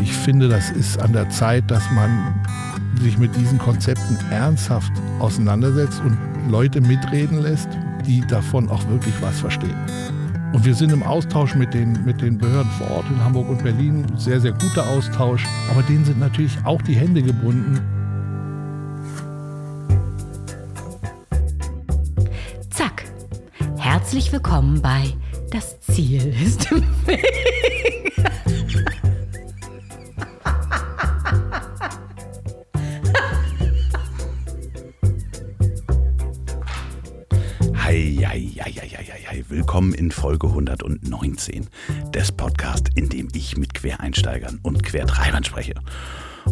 ich finde, das ist an der Zeit, dass man sich mit diesen Konzepten ernsthaft auseinandersetzt und Leute mitreden lässt, die davon auch wirklich was verstehen. Und wir sind im Austausch mit den, mit den Behörden vor Ort in Hamburg und Berlin. Sehr, sehr guter Austausch. Aber denen sind natürlich auch die Hände gebunden. Zack. Herzlich willkommen bei Das Ziel ist im Weg. Folge 119 des Podcasts, in dem ich mit Quereinsteigern und Quertreibern spreche.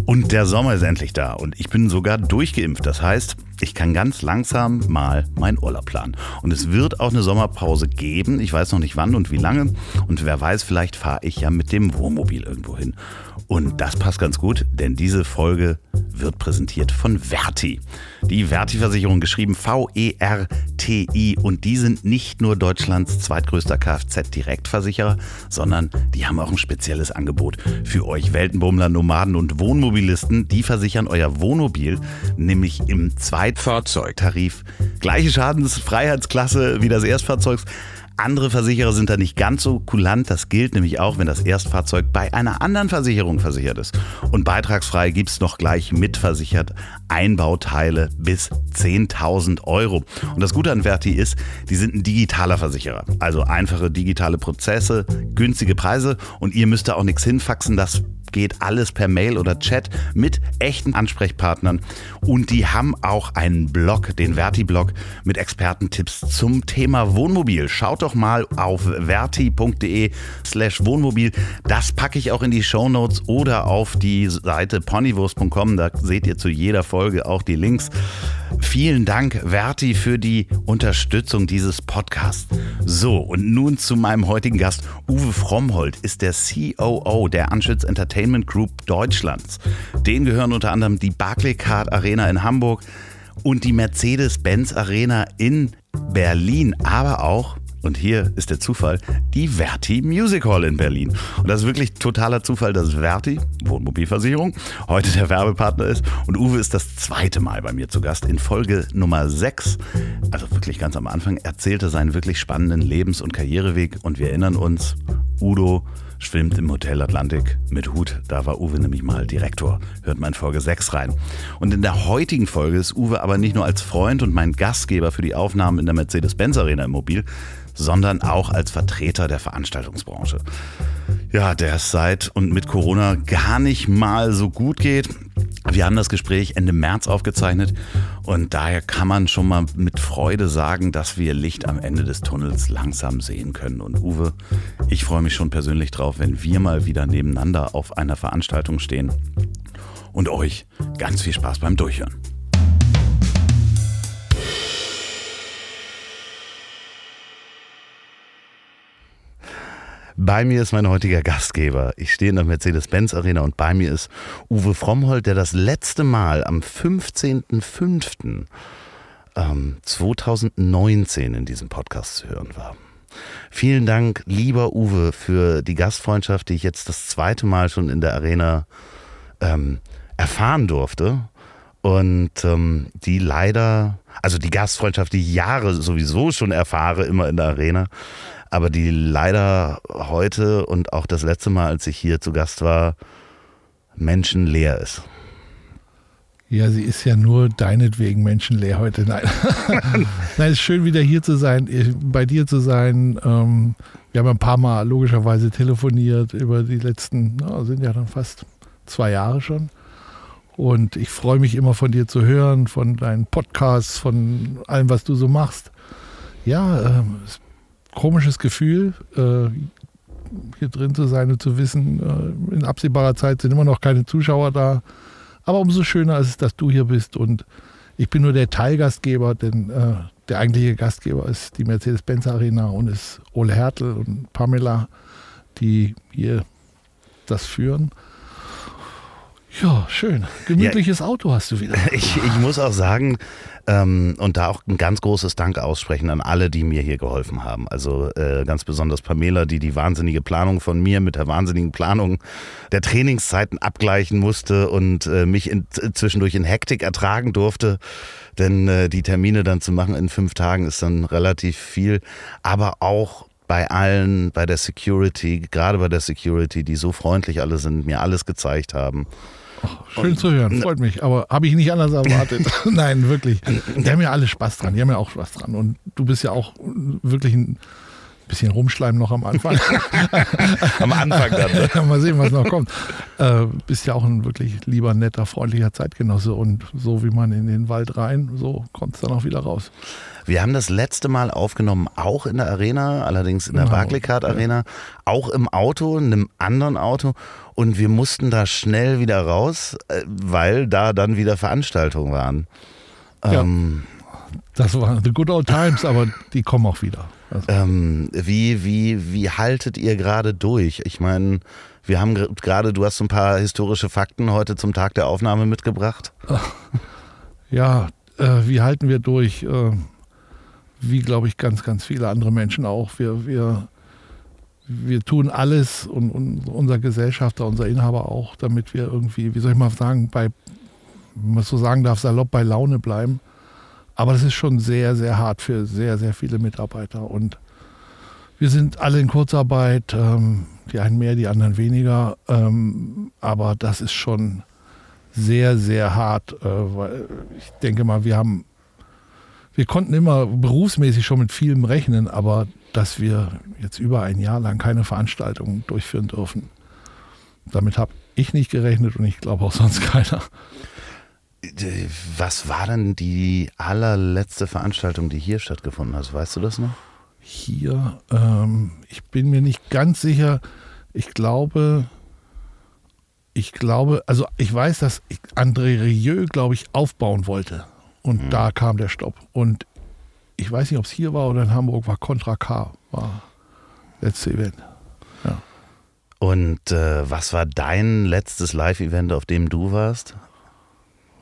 Und der Sommer ist endlich da und ich bin sogar durchgeimpft. Das heißt, ich kann ganz langsam mal meinen Urlaub planen. Und es wird auch eine Sommerpause geben. Ich weiß noch nicht wann und wie lange. Und wer weiß, vielleicht fahre ich ja mit dem Wohnmobil irgendwo hin. Und das passt ganz gut, denn diese Folge wird präsentiert von Verti. Die Verti-Versicherung geschrieben V-E-R-T-I. Und die sind nicht nur Deutschlands zweitgrößter Kfz-Direktversicherer, sondern die haben auch ein spezielles Angebot für euch Weltenbummler, Nomaden und Wohnmobilisten. Die versichern euer Wohnmobil nämlich im zweiten Zweitfahrzeugtarif. Gleiche Schadensfreiheitsklasse wie das Erstfahrzeugs. Andere Versicherer sind da nicht ganz so kulant. Das gilt nämlich auch, wenn das Erstfahrzeug bei einer anderen Versicherung versichert ist. Und beitragsfrei gibt es noch gleich mitversichert Einbauteile bis 10.000 Euro. Und das Gute an Verti ist, die sind ein digitaler Versicherer. Also einfache digitale Prozesse, günstige Preise und ihr müsst da auch nichts hinfaxen. Das geht alles per Mail oder Chat mit echten Ansprechpartnern. Und die haben auch einen Blog, den Verti-Blog, mit Expertentipps zum Thema Wohnmobil. Schaut doch mal auf verti.de slash Wohnmobil. Das packe ich auch in die Show Notes oder auf die Seite ponywurst.com. Da seht ihr zu jeder Folge auch die Links. Vielen Dank, Verti, für die Unterstützung dieses Podcasts. So, und nun zu meinem heutigen Gast. Uwe Frommhold ist der COO der Anschütz Entertainment Group Deutschlands. Den gehören unter anderem die Barclaycard Arena in Hamburg und die Mercedes-Benz Arena in Berlin, aber auch und hier ist der Zufall, die Verti Music Hall in Berlin. Und das ist wirklich totaler Zufall, dass Verti, Wohnmobilversicherung, heute der Werbepartner ist. Und Uwe ist das zweite Mal bei mir zu Gast in Folge Nummer 6. Also wirklich ganz am Anfang erzählte seinen wirklich spannenden Lebens- und Karriereweg. Und wir erinnern uns, Udo schwimmt im Hotel Atlantik mit Hut. Da war Uwe nämlich mal Direktor. Hört mal in Folge 6 rein. Und in der heutigen Folge ist Uwe aber nicht nur als Freund und mein Gastgeber für die Aufnahmen in der Mercedes-Benz Arena im Mobil, sondern auch als Vertreter der Veranstaltungsbranche. Ja, der es seit und mit Corona gar nicht mal so gut geht. Wir haben das Gespräch Ende März aufgezeichnet und daher kann man schon mal mit Freude sagen, dass wir Licht am Ende des Tunnels langsam sehen können. Und Uwe, ich freue mich schon persönlich drauf, wenn wir mal wieder nebeneinander auf einer Veranstaltung stehen. Und euch ganz viel Spaß beim Durchhören. Bei mir ist mein heutiger Gastgeber. Ich stehe in der Mercedes-Benz Arena und bei mir ist Uwe Frommhold, der das letzte Mal am 15.05. 2019 ähm, in diesem Podcast zu hören war. Vielen Dank, lieber Uwe, für die Gastfreundschaft, die ich jetzt das zweite Mal schon in der Arena ähm, erfahren durfte. Und ähm, die leider, also die Gastfreundschaft, die ich Jahre sowieso schon erfahre, immer in der Arena, aber die leider heute und auch das letzte Mal, als ich hier zu Gast war, menschenleer ist. Ja, sie ist ja nur deinetwegen menschenleer heute. Nein. Nein, es ist schön, wieder hier zu sein, bei dir zu sein. Ähm, wir haben ein paar Mal logischerweise telefoniert über die letzten, na, sind ja dann fast zwei Jahre schon. Und ich freue mich immer von dir zu hören, von deinen Podcasts, von allem, was du so machst. Ja, ähm, es komisches Gefühl, äh, hier drin zu sein und zu wissen, äh, in absehbarer Zeit sind immer noch keine Zuschauer da. Aber umso schöner ist es, dass du hier bist und ich bin nur der Teilgastgeber, denn äh, der eigentliche Gastgeber ist die Mercedes-Benz Arena und ist Ole Hertel und Pamela, die hier das führen. Ja, schön. Gemütliches ja, Auto hast du wieder. Ich, ich muss auch sagen, ähm, und da auch ein ganz großes Dank aussprechen an alle, die mir hier geholfen haben. Also äh, ganz besonders Pamela, die die wahnsinnige Planung von mir mit der wahnsinnigen Planung der Trainingszeiten abgleichen musste und äh, mich in, zwischendurch in Hektik ertragen durfte. Denn äh, die Termine dann zu machen in fünf Tagen ist dann relativ viel. Aber auch bei allen, bei der Security, gerade bei der Security, die so freundlich alle sind, mir alles gezeigt haben. Schön zu hören, freut mich. Aber habe ich nicht anders erwartet. Nein, wirklich. Die haben ja alle Spaß dran. Die haben ja auch Spaß dran. Und du bist ja auch wirklich ein bisschen rumschleimen noch am Anfang. am Anfang dann. Mal sehen, was noch kommt. Äh, bist ja auch ein wirklich lieber, netter, freundlicher Zeitgenosse. Und so wie man in den Wald rein, so kommt es dann auch wieder raus. Wir haben das letzte Mal aufgenommen, auch in der Arena, allerdings in der genau. Barclaycard Arena, auch im Auto, in einem anderen Auto. Und wir mussten da schnell wieder raus, äh, weil da dann wieder Veranstaltungen waren. Ja. Ähm, das waren the good old times, aber die kommen auch wieder. Also. Ähm, wie, wie, wie haltet ihr gerade durch? Ich meine, wir haben gerade, du hast ein paar historische Fakten heute zum Tag der Aufnahme mitgebracht. Ja, äh, wie halten wir durch? Äh, wie, glaube ich, ganz, ganz viele andere Menschen auch. Wir, wir, wir tun alles und, und unser Gesellschafter, unser Inhaber auch, damit wir irgendwie, wie soll ich mal sagen, bei, wenn man so sagen darf, salopp bei Laune bleiben. Aber das ist schon sehr, sehr hart für sehr, sehr viele Mitarbeiter. Und wir sind alle in Kurzarbeit, ähm, die einen mehr, die anderen weniger. Ähm, aber das ist schon sehr, sehr hart, äh, weil ich denke mal, wir haben wir konnten immer berufsmäßig schon mit vielem rechnen, aber dass wir jetzt über ein Jahr lang keine Veranstaltungen durchführen dürfen, damit habe ich nicht gerechnet und ich glaube auch sonst keiner. Was war denn die allerletzte Veranstaltung, die hier stattgefunden hat? Weißt du das noch? Hier, ähm, ich bin mir nicht ganz sicher. Ich glaube, ich glaube, also ich weiß, dass André Rieu, glaube ich, aufbauen wollte. Und mhm. da kam der Stopp. Und ich weiß nicht, ob es hier war oder in Hamburg, war Contra K, war letzte Event. Ja. Und äh, was war dein letztes Live-Event, auf dem du warst?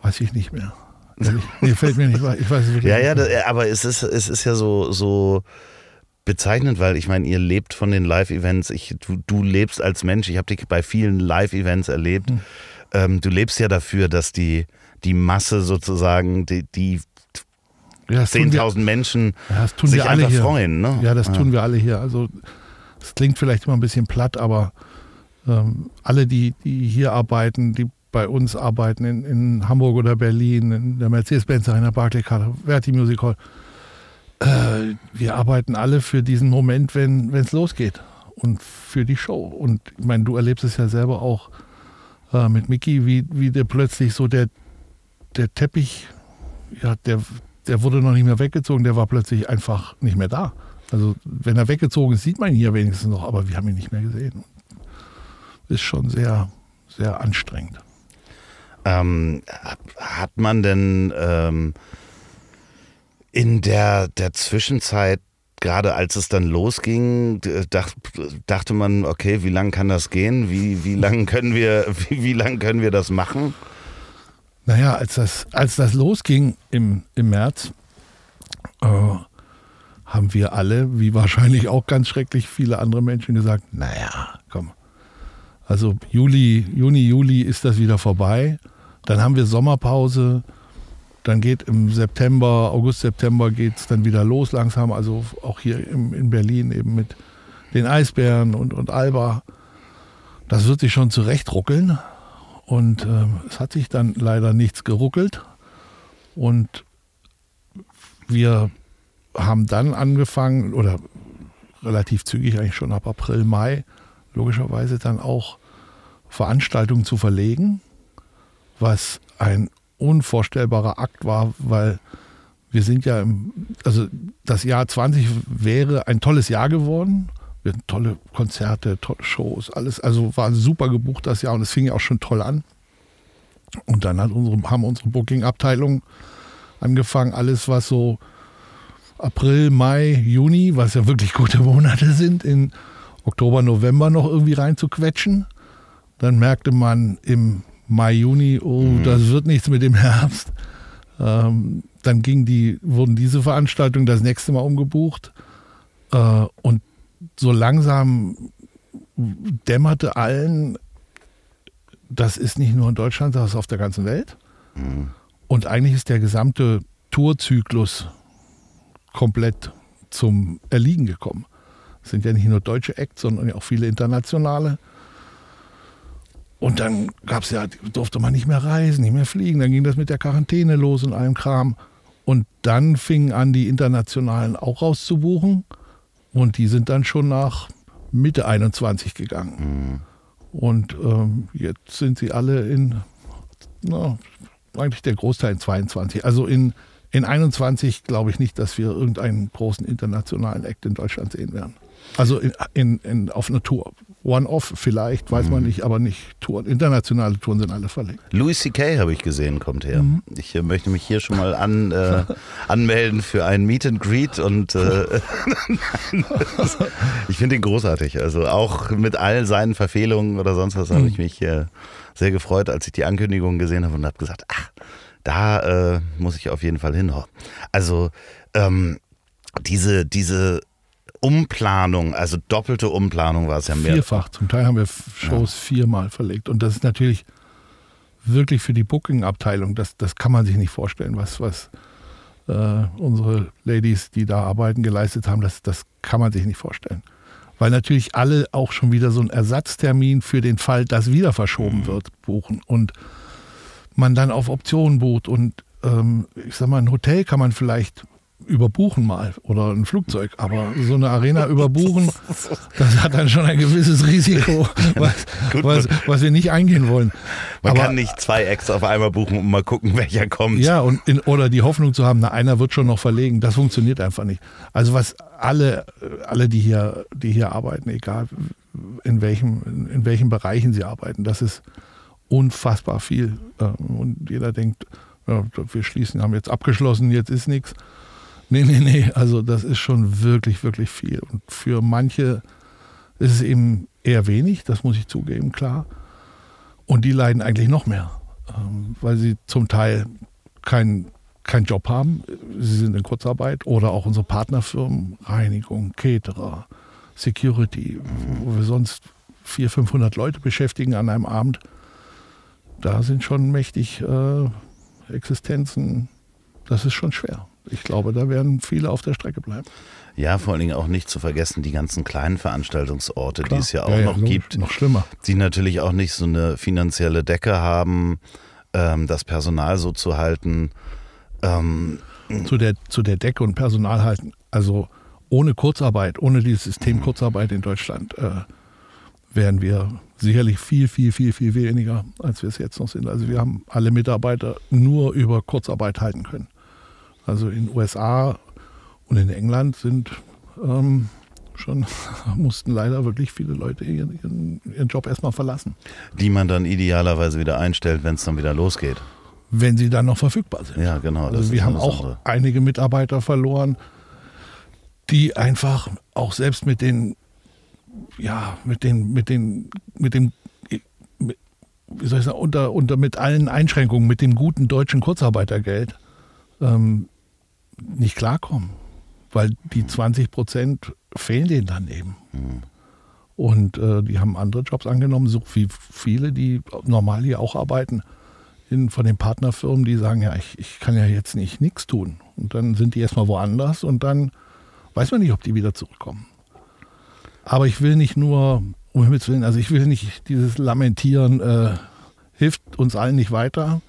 Weiß ich nicht mehr. nee, fällt mir nicht, ich weiß es Ja, ja, das, aber es ist, es ist ja so, so bezeichnend, weil ich meine, ihr lebt von den Live-Events. Du, du lebst als Mensch. Ich habe dich bei vielen Live-Events erlebt. Hm. Ähm, du lebst ja dafür, dass die, die Masse sozusagen, die, die ja, 10.000 Menschen ja, sich einfach hier. freuen. Ne? Ja, das ja. tun wir alle hier. Also es klingt vielleicht immer ein bisschen platt, aber ähm, alle, die, die hier arbeiten, die bei uns arbeiten, in, in Hamburg oder Berlin, in der Mercedes-Benz in der Barclaycard, Verti Music Hall, äh, wir arbeiten alle für diesen Moment, wenn es losgeht und für die Show. Und ich meine, du erlebst es ja selber auch äh, mit Mickey, wie, wie der plötzlich so der, der Teppich, ja, der, der wurde noch nicht mehr weggezogen, der war plötzlich einfach nicht mehr da. Also wenn er weggezogen ist, sieht man ihn hier wenigstens noch, aber wir haben ihn nicht mehr gesehen. Ist schon sehr, sehr anstrengend. Ähm, hat man denn ähm, in der, der Zwischenzeit, gerade als es dann losging, dacht, dachte man, okay, wie lange kann das gehen? Wie, wie lange können, wir, wie, wie lang können wir das machen? Naja, als das, als das losging im, im März, äh, haben wir alle, wie wahrscheinlich auch ganz schrecklich viele andere Menschen, gesagt, naja, komm. Also Juli, Juni, Juli ist das wieder vorbei. Dann haben wir Sommerpause. Dann geht im September, August, September geht es dann wieder los langsam. Also auch hier im, in Berlin eben mit den Eisbären und, und Alba. Das wird sich schon zurecht ruckeln. Und äh, es hat sich dann leider nichts geruckelt. Und wir haben dann angefangen, oder relativ zügig eigentlich schon ab April, Mai, logischerweise dann auch Veranstaltungen zu verlegen, was ein unvorstellbarer Akt war, weil wir sind ja, im, also das Jahr 20 wäre ein tolles Jahr geworden wir hatten tolle Konzerte, tolle Shows, alles. Also war super gebucht das Jahr und es fing ja auch schon toll an. Und dann hat unsere, haben unsere Booking-Abteilung angefangen, alles, was so April, Mai, Juni, was ja wirklich gute Monate sind, in Oktober, November noch irgendwie reinzuquetschen. Dann merkte man im Mai, Juni, oh, mhm. das wird nichts mit dem Herbst. Ähm, dann ging die, wurden diese Veranstaltungen das nächste Mal umgebucht. Äh, und so langsam dämmerte allen, das ist nicht nur in Deutschland, das ist auf der ganzen Welt. Mhm. Und eigentlich ist der gesamte Tourzyklus komplett zum Erliegen gekommen. Es sind ja nicht nur deutsche Acts, sondern auch viele internationale. Und dann gab es ja, durfte man nicht mehr reisen, nicht mehr fliegen. Dann ging das mit der Quarantäne los und allem Kram. Und dann fingen an, die internationalen auch rauszubuchen. Und die sind dann schon nach Mitte 21 gegangen. Mhm. Und ähm, jetzt sind sie alle in, na, eigentlich der Großteil in 22. Also in, in 21 glaube ich nicht, dass wir irgendeinen großen internationalen Act in Deutschland sehen werden. Also in, in, in, auf einer Tour. One-Off vielleicht, weiß man mhm. nicht, aber nicht Touren. Internationale Touren sind alle verlegt. Louis C.K. habe ich gesehen, kommt her. Mhm. Ich äh, möchte mich hier schon mal an, äh, anmelden für ein Meet and Greet und äh, ich finde ihn großartig. Also auch mit all seinen Verfehlungen oder sonst was mhm. habe ich mich äh, sehr gefreut, als ich die Ankündigung gesehen habe und habe gesagt, ach, da äh, muss ich auf jeden Fall hin. Also ähm, diese, diese Umplanung, also doppelte Umplanung war es ja mehr. Vierfach. Zum Teil haben wir Shows ja. viermal verlegt. Und das ist natürlich wirklich für die Booking-Abteilung, das, das kann man sich nicht vorstellen, was, was äh, unsere Ladies, die da arbeiten, geleistet haben. Das, das kann man sich nicht vorstellen. Weil natürlich alle auch schon wieder so einen Ersatztermin für den Fall, dass wieder verschoben mhm. wird, buchen. Und man dann auf Optionen bucht. Und ähm, ich sag mal, ein Hotel kann man vielleicht überbuchen mal oder ein Flugzeug, aber so eine Arena überbuchen, das hat dann schon ein gewisses Risiko, was, was, was wir nicht eingehen wollen. Man aber, kann nicht zwei Acts auf einmal buchen und mal gucken, welcher kommt. Ja, und in, oder die Hoffnung zu haben, na, einer wird schon noch verlegen, das funktioniert einfach nicht. Also was alle, alle, die hier, die hier arbeiten, egal in welchem, in welchen Bereichen sie arbeiten, das ist unfassbar viel. Ähm, und jeder denkt, ja, wir schließen, haben jetzt abgeschlossen, jetzt ist nichts. Nee, nee, nee. Also das ist schon wirklich, wirklich viel. Und für manche ist es eben eher wenig, das muss ich zugeben, klar. Und die leiden eigentlich noch mehr, ähm, weil sie zum Teil keinen keinen Job haben. Sie sind in Kurzarbeit oder auch unsere Partnerfirmen, Reinigung, Caterer, Security, wo wir sonst 400, 500 Leute beschäftigen an einem Abend. Da sind schon mächtig äh, Existenzen. Das ist schon schwer ich glaube, da werden viele auf der Strecke bleiben. Ja, vor allen Dingen auch nicht zu vergessen, die ganzen kleinen Veranstaltungsorte, Klar. die es ja auch ja, ja, noch logisch, gibt. Noch schlimmer. Die natürlich auch nicht so eine finanzielle Decke haben, ähm, das Personal so zu halten. Ähm, zu, der, zu der Decke und Personal halten. Also ohne Kurzarbeit, ohne dieses System mhm. Kurzarbeit in Deutschland, äh, wären wir sicherlich viel, viel, viel, viel weniger, als wir es jetzt noch sind. Also wir haben alle Mitarbeiter nur über Kurzarbeit halten können. Also in den USA und in England sind ähm, schon, mussten leider wirklich viele Leute ihren, ihren, ihren Job erstmal verlassen. Die man dann idealerweise wieder einstellt, wenn es dann wieder losgeht. Wenn sie dann noch verfügbar sind. Ja, genau. Also wir haben auch andere. einige Mitarbeiter verloren, die einfach auch selbst mit den, ja, mit den, mit den, mit dem, wie soll ich sagen, unter, unter mit allen Einschränkungen, mit dem guten deutschen Kurzarbeitergeld ähm, nicht klarkommen, weil die 20 Prozent fehlen denen dann eben. Mhm. Und äh, die haben andere Jobs angenommen, so wie viele, die normal hier auch arbeiten, in, von den Partnerfirmen, die sagen, ja, ich, ich kann ja jetzt nicht nichts tun. Und dann sind die erstmal woanders und dann weiß man nicht, ob die wieder zurückkommen. Aber ich will nicht nur, um Himmels Willen, also ich will nicht dieses Lamentieren, äh, hilft uns allen nicht weiter,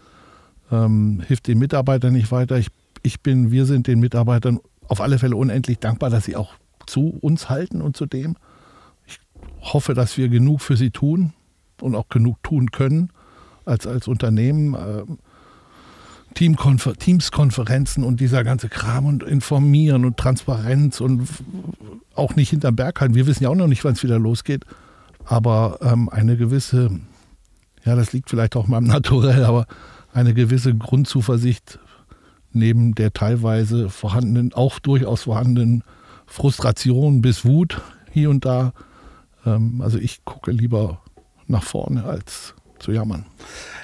ähm, hilft den Mitarbeitern nicht weiter. Ich ich bin, wir sind den Mitarbeitern auf alle Fälle unendlich dankbar, dass sie auch zu uns halten und zu dem. Ich hoffe, dass wir genug für sie tun und auch genug tun können als, als Unternehmen. Äh, Teamkonfer Teamskonferenzen und dieser ganze Kram und informieren und Transparenz und auch nicht hinterm Berg halten. Wir wissen ja auch noch nicht, wann es wieder losgeht. Aber ähm, eine gewisse, ja, das liegt vielleicht auch meinem Naturell, aber eine gewisse Grundzuversicht neben der teilweise vorhandenen, auch durchaus vorhandenen Frustration bis Wut hier und da. Ähm, also ich gucke lieber nach vorne als zu jammern.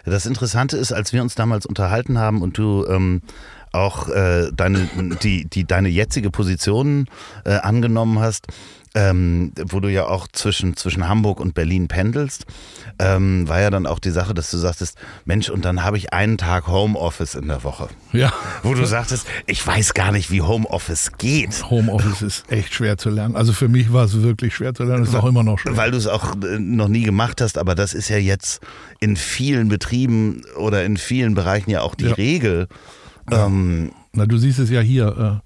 Das Interessante ist, als wir uns damals unterhalten haben und du ähm, auch äh, deine, die, die, deine jetzige Position äh, angenommen hast, ähm, wo du ja auch zwischen, zwischen Hamburg und Berlin pendelst, ähm, war ja dann auch die Sache, dass du sagtest, Mensch, und dann habe ich einen Tag Homeoffice in der Woche. Ja. Wo du sagtest, ich weiß gar nicht, wie Homeoffice geht. Homeoffice ist echt schwer zu lernen. Also für mich war es wirklich schwer zu lernen, ist auch immer noch schwer. Weil du es auch äh, noch nie gemacht hast, aber das ist ja jetzt in vielen Betrieben oder in vielen Bereichen ja auch die Ja. Regel. Ähm, Na, du siehst es ja hier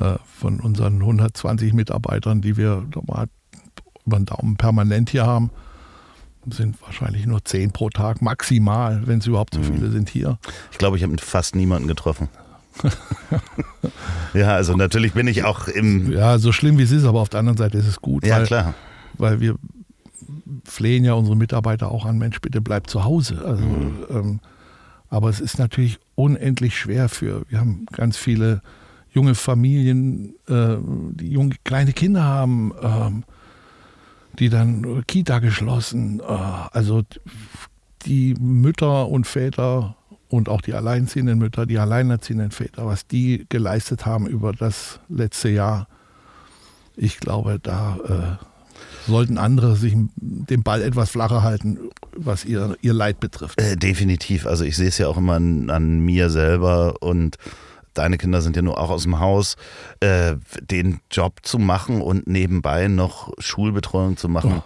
äh, äh, von unseren 120 Mitarbeitern, die wir normal über den Daumen permanent hier haben, sind wahrscheinlich nur 10 pro Tag maximal, wenn es überhaupt so Mhm. viele sind hier. Ich glaube, ich habe fast niemanden getroffen. ja, also natürlich bin ich auch im. Ja, so schlimm wie es ist, aber auf der anderen Seite ist es gut, Ja, weil, klar. weil wir flehen ja unsere Mitarbeiter auch an, Mensch, bitte bleib zu Hause. Also, Mhm. ähm, aber es ist natürlich unendlich schwer für, wir haben ganz viele junge Familien, äh, die junge, kleine Kinder haben, ähm, die dann Kita geschlossen, äh, also die Mütter und Väter und auch die alleinziehenden Mütter, die alleinerziehenden Väter, was die geleistet haben über das letzte Jahr, ich glaube, da äh, sollten andere sich den Ball etwas flacher halten, was ihr, ihr Leid betrifft. Äh, definitiv. Also ich sehe es ja auch immer an, an mir selber und deine Kinder sind ja nur auch aus dem Haus, äh, den Job zu machen und nebenbei noch Schulbetreuung zu machen. Oh.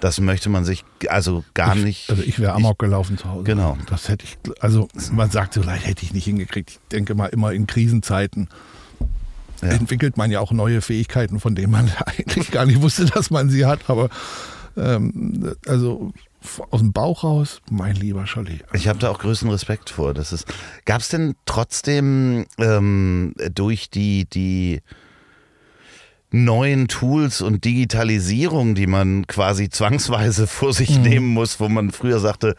Das möchte man sich also gar nicht. Also ich wäre amok gelaufen zu Hause. Genau. Das hätte ich, also man sagt so leicht, hätte ich nicht hingekriegt. Ich denke mal immer in Krisenzeiten Ja. entwickelt man ja auch neue Fähigkeiten, von denen man eigentlich gar nicht wusste, dass man sie hat. Aber ähm, also aus dem Bauch raus, mein lieber Scholli. Ich habe da auch größten Respekt vor. Das ist. Gab es denn trotzdem ähm, durch die die neuen Tools und Digitalisierung, die man quasi zwangsweise vor sich nehmen muss, wo man früher sagte,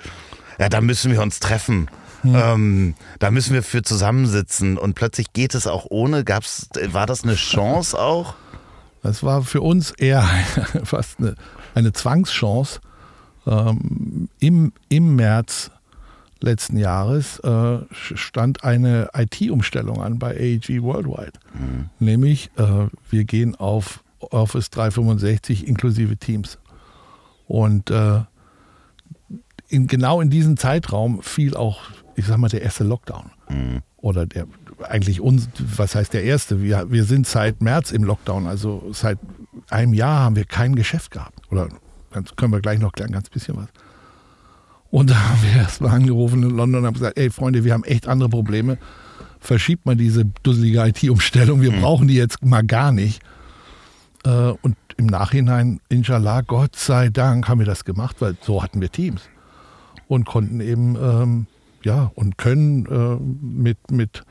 ja, da müssen wir uns treffen. Ähm, da müssen wir für zusammensitzen und plötzlich geht es auch ohne. Gab's, war das eine Chance auch? Das war für uns eher fast eine, eine Zwangschance. Ähm, im, Im März letzten Jahres äh, stand eine IT-Umstellung an bei AEG Worldwide. Nämlich, äh, wir gehen auf Office 365 inklusive Teams. Und äh, in, genau in diesem Zeitraum fiel auch, ich sag mal, der erste Lockdown. Oder der eigentlich uns, was heißt der erste? Wir, wir sind seit März im Lockdown, also seit einem Jahr haben wir kein Geschäft gehabt. Oder können wir gleich noch klären, ganz bisschen was. Und da haben wir erstmal angerufen in London und haben gesagt, ey Freunde, wir haben echt andere Probleme. Verschiebt mal diese dusselige IT-Umstellung, wir brauchen die jetzt mal gar nicht. Äh, Und im Nachhinein, inshallah, Gott sei Dank, haben wir das gemacht, weil so hatten wir Teams. Und konnten eben, ähm, ja, und können äh, mit, mit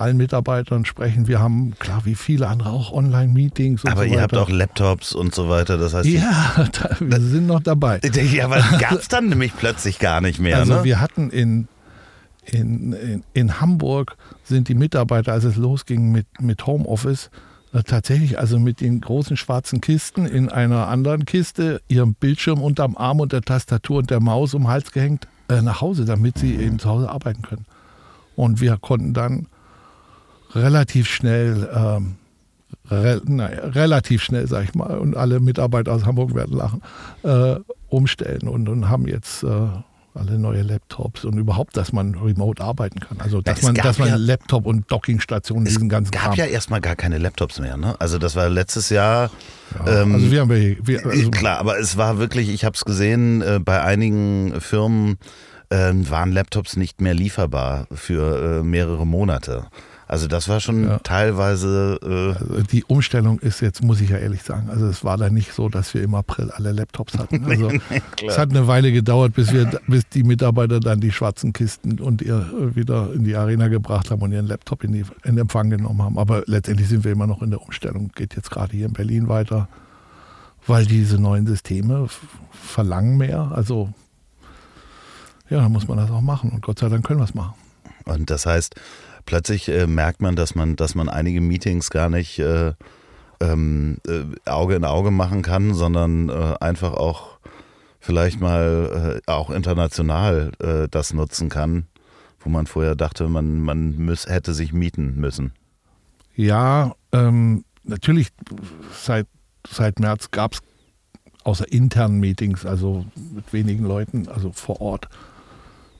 allen Mitarbeitern sprechen. Wir haben, klar, wie viele andere auch Online-Meetings und Aber so ihr habt weiter. auch Laptops und so weiter. Das heißt, Ja, da, wir sind noch dabei. ja, aber gab es dann nämlich plötzlich gar nicht mehr. Also ne? wir hatten in, in, in, in Hamburg sind die Mitarbeiter, als es losging mit, mit Homeoffice, äh, tatsächlich also mit den großen schwarzen Kisten in einer anderen Kiste, ihrem Bildschirm unterm Arm und der Tastatur und der Maus um den Hals gehängt, nach Hause, damit sie eben zu Hause arbeiten können. Und wir konnten dann relativ schnell, ähm, re, naja, relativ schnell, sag ich mal, und alle Mitarbeiter aus Hamburg werden lachen, äh, umstellen und, und haben jetzt äh, alle neue Laptops und überhaupt, dass man remote arbeiten kann. Also dass Es man, dass man ja- Laptop und Dockingstationen, Es diesen ganzen gab Kram. ja erstmal gar keine Laptops mehr. Ne? Also das war letztes Jahr. Ja, ähm, also wir haben wir, wir also, Klar, aber es war wirklich, ich habe es gesehen, äh, bei einigen Firmen ähm, waren Laptops nicht mehr lieferbar für äh, mehrere Monate. Also das war schon Ja. teilweise. Äh, also die Umstellung ist jetzt, muss ich ja ehrlich sagen, also es war da nicht so, dass wir im April alle Laptops hatten. Also es hat eine Weile gedauert, bis wir, bis die Mitarbeiter dann die schwarzen Kisten und ihr äh, wieder in die Arena gebracht haben und ihren Laptop in, die, in Empfang genommen haben. Aber letztendlich sind wir immer noch in der Umstellung. Geht jetzt gerade hier in Berlin weiter, weil diese neuen Systeme verlangen mehr. Also ja, dann muss man das auch machen und Gott sei Dank können wir es machen. Und das heißt, plötzlich äh, merkt man, dass man, dass man einige Meetings gar nicht äh, ähm, äh, Auge in Auge machen kann, sondern äh, einfach auch vielleicht mal äh, auch international äh, das nutzen kann, wo man vorher dachte, man, man müß, hätte sich mieten müssen. Ja, ähm, natürlich seit, seit März gab es außer internen Meetings, also mit wenigen Leuten, also vor Ort,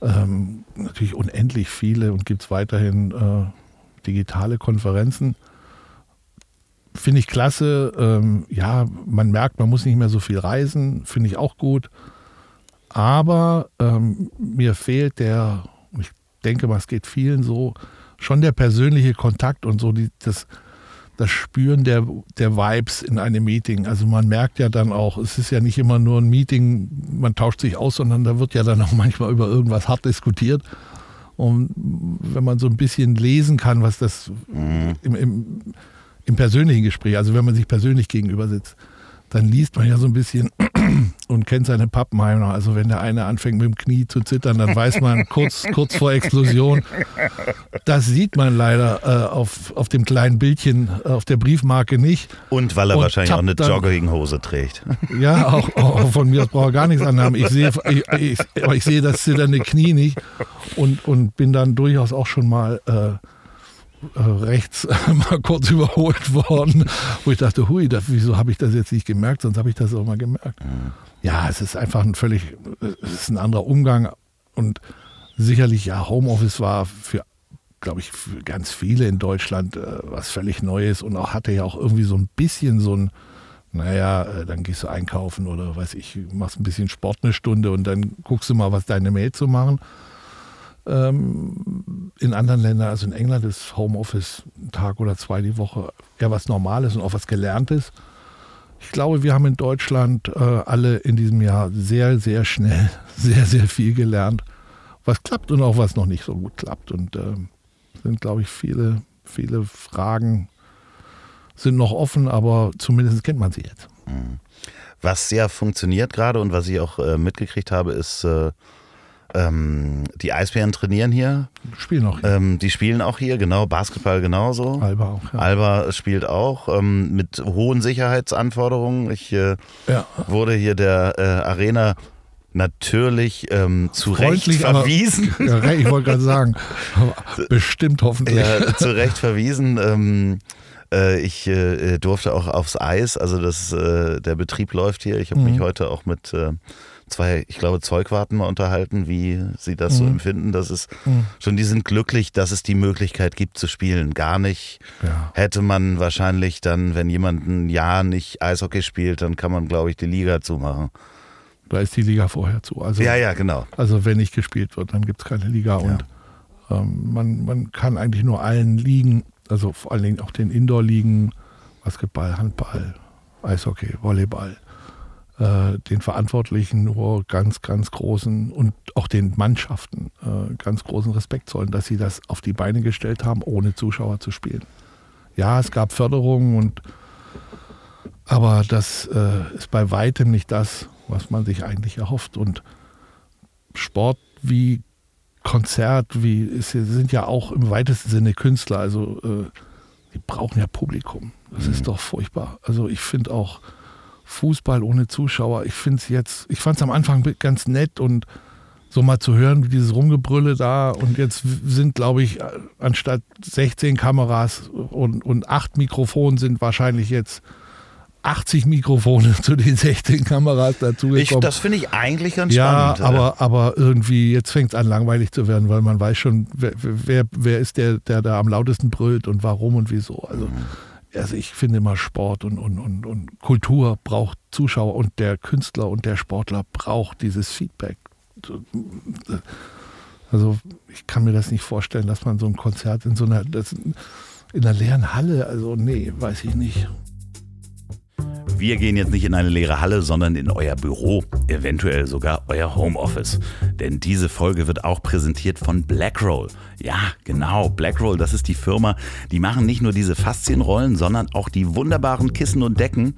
ähm, natürlich unendlich viele und gibt es weiterhin äh, digitale Konferenzen. Finde ich klasse. Ähm, ja, man merkt, man muss nicht mehr so viel reisen, finde ich auch gut. Aber ähm, mir fehlt der, ich denke mal, es geht vielen so, schon der persönliche Kontakt und so die, das, das Spüren der, der Vibes in einem Meeting. Also man merkt ja dann auch, es ist ja nicht immer nur ein Meeting, man tauscht sich aus, sondern da wird ja dann auch manchmal über irgendwas hart diskutiert. Und wenn man so ein bisschen lesen kann, was das mhm. im, im, im persönlichen Gespräch, also wenn man sich persönlich gegenüber sitzt, dann liest man ja so ein bisschen und kennt seine Pappenheimer. Also wenn der eine anfängt mit dem Knie zu zittern, dann weiß man kurz, kurz vor Explosion. Das sieht man leider äh, auf, auf dem kleinen Bildchen äh, auf der Briefmarke nicht. Und weil er und wahrscheinlich auch eine Jogginghose trägt. Ja, auch, auch, von mir aus braucht er gar nichts anhaben. Ich sehe, ich, ich, ich sehe das zitternde Knie nicht und, und bin dann durchaus auch schon mal äh, rechts mal kurz überholt worden, wo ich dachte, hui, das, wieso habe ich das jetzt nicht gemerkt, sonst habe ich das auch mal gemerkt. Ja, es ist einfach ein völlig, es ist ein anderer Umgang und sicherlich, ja, Homeoffice war für, glaube ich, für ganz viele in Deutschland äh, was völlig Neues und auch hatte ja auch irgendwie so ein bisschen so ein, naja, äh, dann gehst du einkaufen oder weiß ich, machst ein bisschen Sport eine Stunde und dann guckst du mal, was deine Mail zu machen. Ähm, in anderen Ländern, also in England ist Homeoffice ein Tag oder zwei die Woche ja was Normales und auch was Gelerntes. Ich glaube, wir haben in Deutschland äh, alle in diesem Jahr sehr, sehr schnell, sehr, sehr viel gelernt, was klappt und auch was noch nicht so gut klappt. Und äh, sind, glaube ich, viele, viele Fragen sind noch offen, aber zumindest kennt man sie jetzt. Mhm. Was sehr funktioniert gerade und was ich auch äh, mitgekriegt habe, ist äh, ähm, die Eisbären trainieren hier. Spielen auch hier. Ähm, die spielen auch hier, genau. Basketball genauso. Alba auch. Ja. Alba spielt auch ähm, mit hohen Sicherheitsanforderungen. Ich äh, ja. wurde hier der äh, Arena natürlich ähm, zu Recht verwiesen. Aber, ja, ich wollte gerade sagen, bestimmt hoffentlich. Ja, zu Recht verwiesen. Ähm, äh, ich äh, durfte auch aufs Eis, also das, äh, der Betrieb läuft hier. Ich habe mhm. mich heute auch mit äh, zwei, ich glaube, Zeugwarten mal unterhalten, wie sie das mhm. so empfinden. Das ist mhm. schon, die sind glücklich, dass es die Möglichkeit gibt zu spielen. Gar nicht ja. hätte man wahrscheinlich dann, wenn jemand ein Jahr nicht Eishockey spielt, dann kann man, glaube ich, die Liga zumachen. Da ist die Liga vorher zu. Also, ja, ja, genau. Also wenn nicht gespielt wird, dann gibt es keine Liga. Ja. Und ähm, man, man kann eigentlich nur allen Ligen, also vor allen Dingen auch den Indoor-Ligen, Basketball, Handball, Eishockey, Volleyball, äh, den Verantwortlichen nur ganz, ganz großen und auch den Mannschaften äh, ganz großen Respekt zollen, dass sie das auf die Beine gestellt haben, ohne Zuschauer zu spielen. Ja, es gab Förderungen und aber das äh, ist bei weitem nicht das, was man sich eigentlich erhofft. Und Sport wie Konzert, wie ist, sind ja auch im weitesten Sinne Künstler. Also die brauchen ja Publikum. Das mhm. ist doch furchtbar. Also ich finde auch Fußball ohne Zuschauer. Ich finde es jetzt, ich fand es am Anfang ganz nett und so mal zu hören, wie dieses Rumgebrülle da und jetzt sind, glaube ich, anstatt 16 Kameras und, und 8 Mikrofone sind wahrscheinlich jetzt 80 Mikrofone zu den 16 Kameras dazugekommen. das finde ich eigentlich ganz ja, spannend. Ja, aber, aber irgendwie, jetzt fängt es an langweilig zu werden, weil man weiß schon, wer, wer, wer ist der, der da am lautesten brüllt und warum und wieso. Also mhm also ich finde immer Sport und, und, und, und Kultur braucht Zuschauer und der Künstler und der Sportler braucht dieses Feedback. Also ich kann mir das nicht vorstellen, dass man so ein Konzert in so einer, in einer leeren Halle, also nee, weiß ich nicht. Wir gehen jetzt nicht in eine leere Halle, sondern in euer Büro, eventuell sogar euer Homeoffice. Denn diese Folge wird auch präsentiert von Blackroll. Ja, genau, Blackroll, das ist die Firma, die machen nicht nur diese Faszienrollen, sondern auch die wunderbaren Kissen und Decken,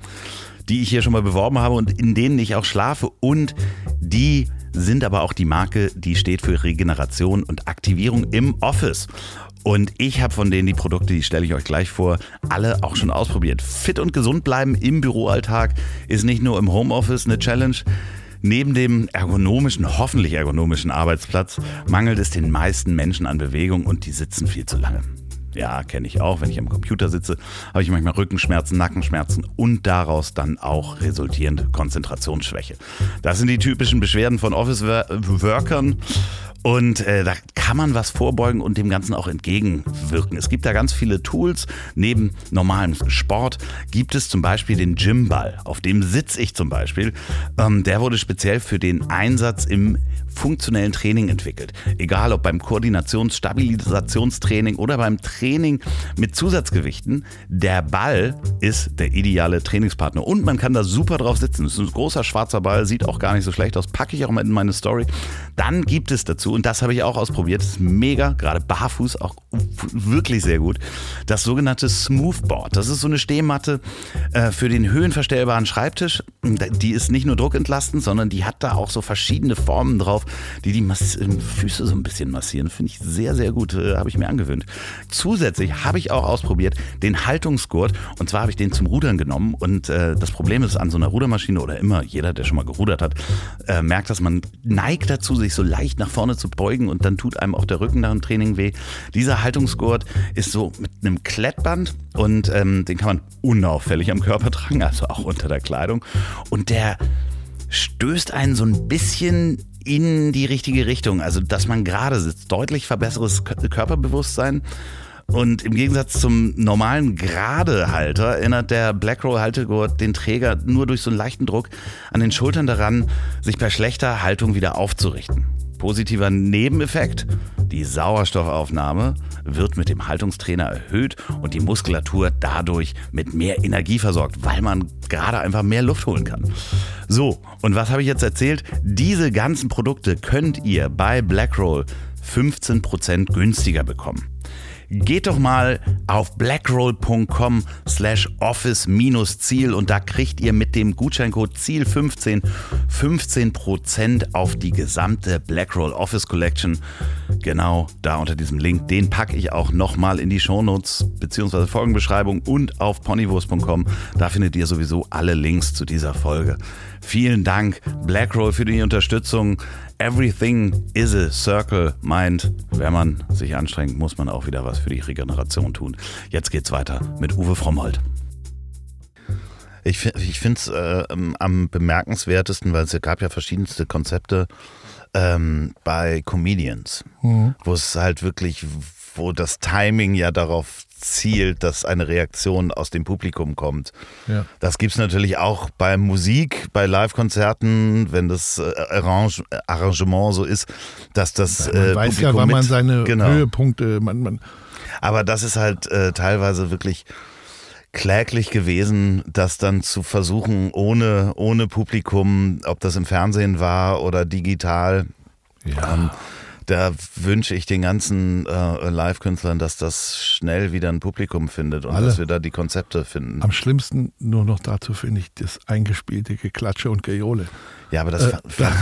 die ich hier schon mal beworben habe und in denen ich auch schlafe. Und die sind aber auch die Marke, die steht für Regeneration und Aktivierung im Office. Und ich habe von denen die Produkte, die stelle ich euch gleich vor, alle auch schon ausprobiert. Fit und gesund bleiben im Büroalltag ist nicht nur im Homeoffice eine Challenge. Neben dem ergonomischen, hoffentlich ergonomischen Arbeitsplatz mangelt es den meisten Menschen an Bewegung und die sitzen viel zu lange. Ja, kenne ich auch. Wenn ich am Computer sitze, habe ich manchmal Rückenschmerzen, Nackenschmerzen und daraus dann auch resultierende Konzentrationsschwäche. Das sind die typischen Beschwerden von Office-Workern. Und äh, da kann man was vorbeugen und dem Ganzen auch entgegenwirken. Es gibt da ganz viele Tools. Neben normalem Sport gibt es zum Beispiel den Gymball. Auf dem sitze ich zum Beispiel. Ähm, der wurde speziell für den Einsatz im funktionellen Training entwickelt. Egal ob beim Koordinations-, Stabilisationstraining oder beim Training mit Zusatzgewichten, der Ball ist der ideale Trainingspartner und man kann da super drauf sitzen. Das ist ein großer schwarzer Ball, sieht auch gar nicht so schlecht aus, packe ich auch mal in meine Story. Dann gibt es dazu, und das habe ich auch ausprobiert, ist mega, gerade barfuß, auch wirklich sehr gut, das sogenannte Smoothboard. Das ist so eine Stehmatte äh, für den höhenverstellbaren Schreibtisch. Die ist nicht nur druckentlastend, sondern die hat da auch so verschiedene Formen drauf die die Mass ähm, Füße so ein bisschen massieren. Finde ich sehr, sehr gut. Äh, habe ich mir angewöhnt. Zusätzlich habe ich auch ausprobiert den Haltungsgurt. Und zwar habe ich den zum Rudern genommen. Und äh, das Problem ist an so einer Rudermaschine oder immer, jeder, der schon mal gerudert hat, äh, merkt, dass man neigt dazu, sich so leicht nach vorne zu beugen und dann tut einem auch der Rücken nach dem Training weh. Dieser Haltungsgurt ist so mit einem Klettband und ähm, den kann man unauffällig am Körper tragen, also auch unter der Kleidung. Und der stößt einen so ein bisschen in die richtige Richtung. Also, dass man gerade sitzt. Deutlich verbesseres Körperbewusstsein. Und im Gegensatz zum normalen Geradehalter erinnert der Blackroll Haltegurt den Träger nur durch so einen leichten Druck an den Schultern daran, sich bei schlechter Haltung wieder aufzurichten. Positiver Nebeneffekt, die Sauerstoffaufnahme wird mit dem Haltungstrainer erhöht und die Muskulatur dadurch mit mehr Energie versorgt, weil man gerade einfach mehr Luft holen kann. So, und was habe ich jetzt erzählt? Diese ganzen Produkte könnt ihr bei Blackroll 15% günstiger bekommen geht doch mal auf blackroll.com slash office-ziel und da kriegt ihr mit dem Gutscheincode ZIEL15 15% auf die gesamte Blackroll Office Collection. Genau da unter diesem Link. Den packe ich auch nochmal in die Shownotes bzw. Folgenbeschreibung und auf ponywurst.com. Da findet ihr sowieso alle Links zu dieser Folge. Vielen Dank, Blackroll, für die Unterstützung. Everything is a Circle meint, wenn man sich anstrengt, muss man auch wieder was für die Regeneration tun. Jetzt geht's weiter mit Uwe Frommholt. Ich, ich finde es äh, am bemerkenswertesten, weil es gab ja verschiedenste Konzepte ähm, bei Comedians, mhm. wo es halt wirklich, wo das Timing ja darauf zielt, dass eine Reaktion aus dem Publikum kommt. Ja. Das gibt es natürlich auch bei Musik, bei Live-Konzerten, wenn das äh, Arrange Arrangement so ist, dass das ja, man äh, weiß Publikum ja, wann man seine genau. Höhepunkte, man, man aber das ist halt äh, teilweise wirklich kläglich gewesen, das dann zu versuchen, ohne, ohne Publikum, ob das im Fernsehen war oder digital. Ja. Ähm, da wünsche ich den ganzen äh, Live-Künstlern, dass das schnell wieder ein Publikum findet und Alle. dass wir da die Konzepte finden. Am schlimmsten nur noch dazu finde ich das eingespielte Geklatsche und Gejohle. Ja, aber das, äh, fand,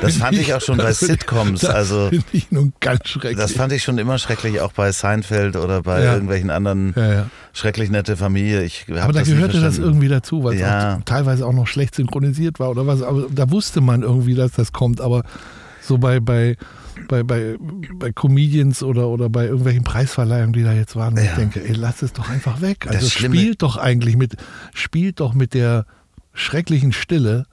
das fand ich auch schon bei Sitcoms. Das also finde ich nun ganz schrecklich. Das fand ich schon immer schrecklich, auch bei Seinfeld oder bei ja. irgendwelchen anderen ja, ja. schrecklich nette Familie. Ich aber da gehörte das irgendwie dazu, weil es teilweise auch noch schlecht synchronisiert war oder was. Aber da wusste man irgendwie, dass das kommt. Aber so bei, bei bei, bei, bei Comedians oder, oder bei irgendwelchen Preisverleihungen, die da jetzt waren. Ja. Ich denke, ey, lass es doch einfach weg. Also spielt doch eigentlich mit, spielt doch mit der schrecklichen Stille,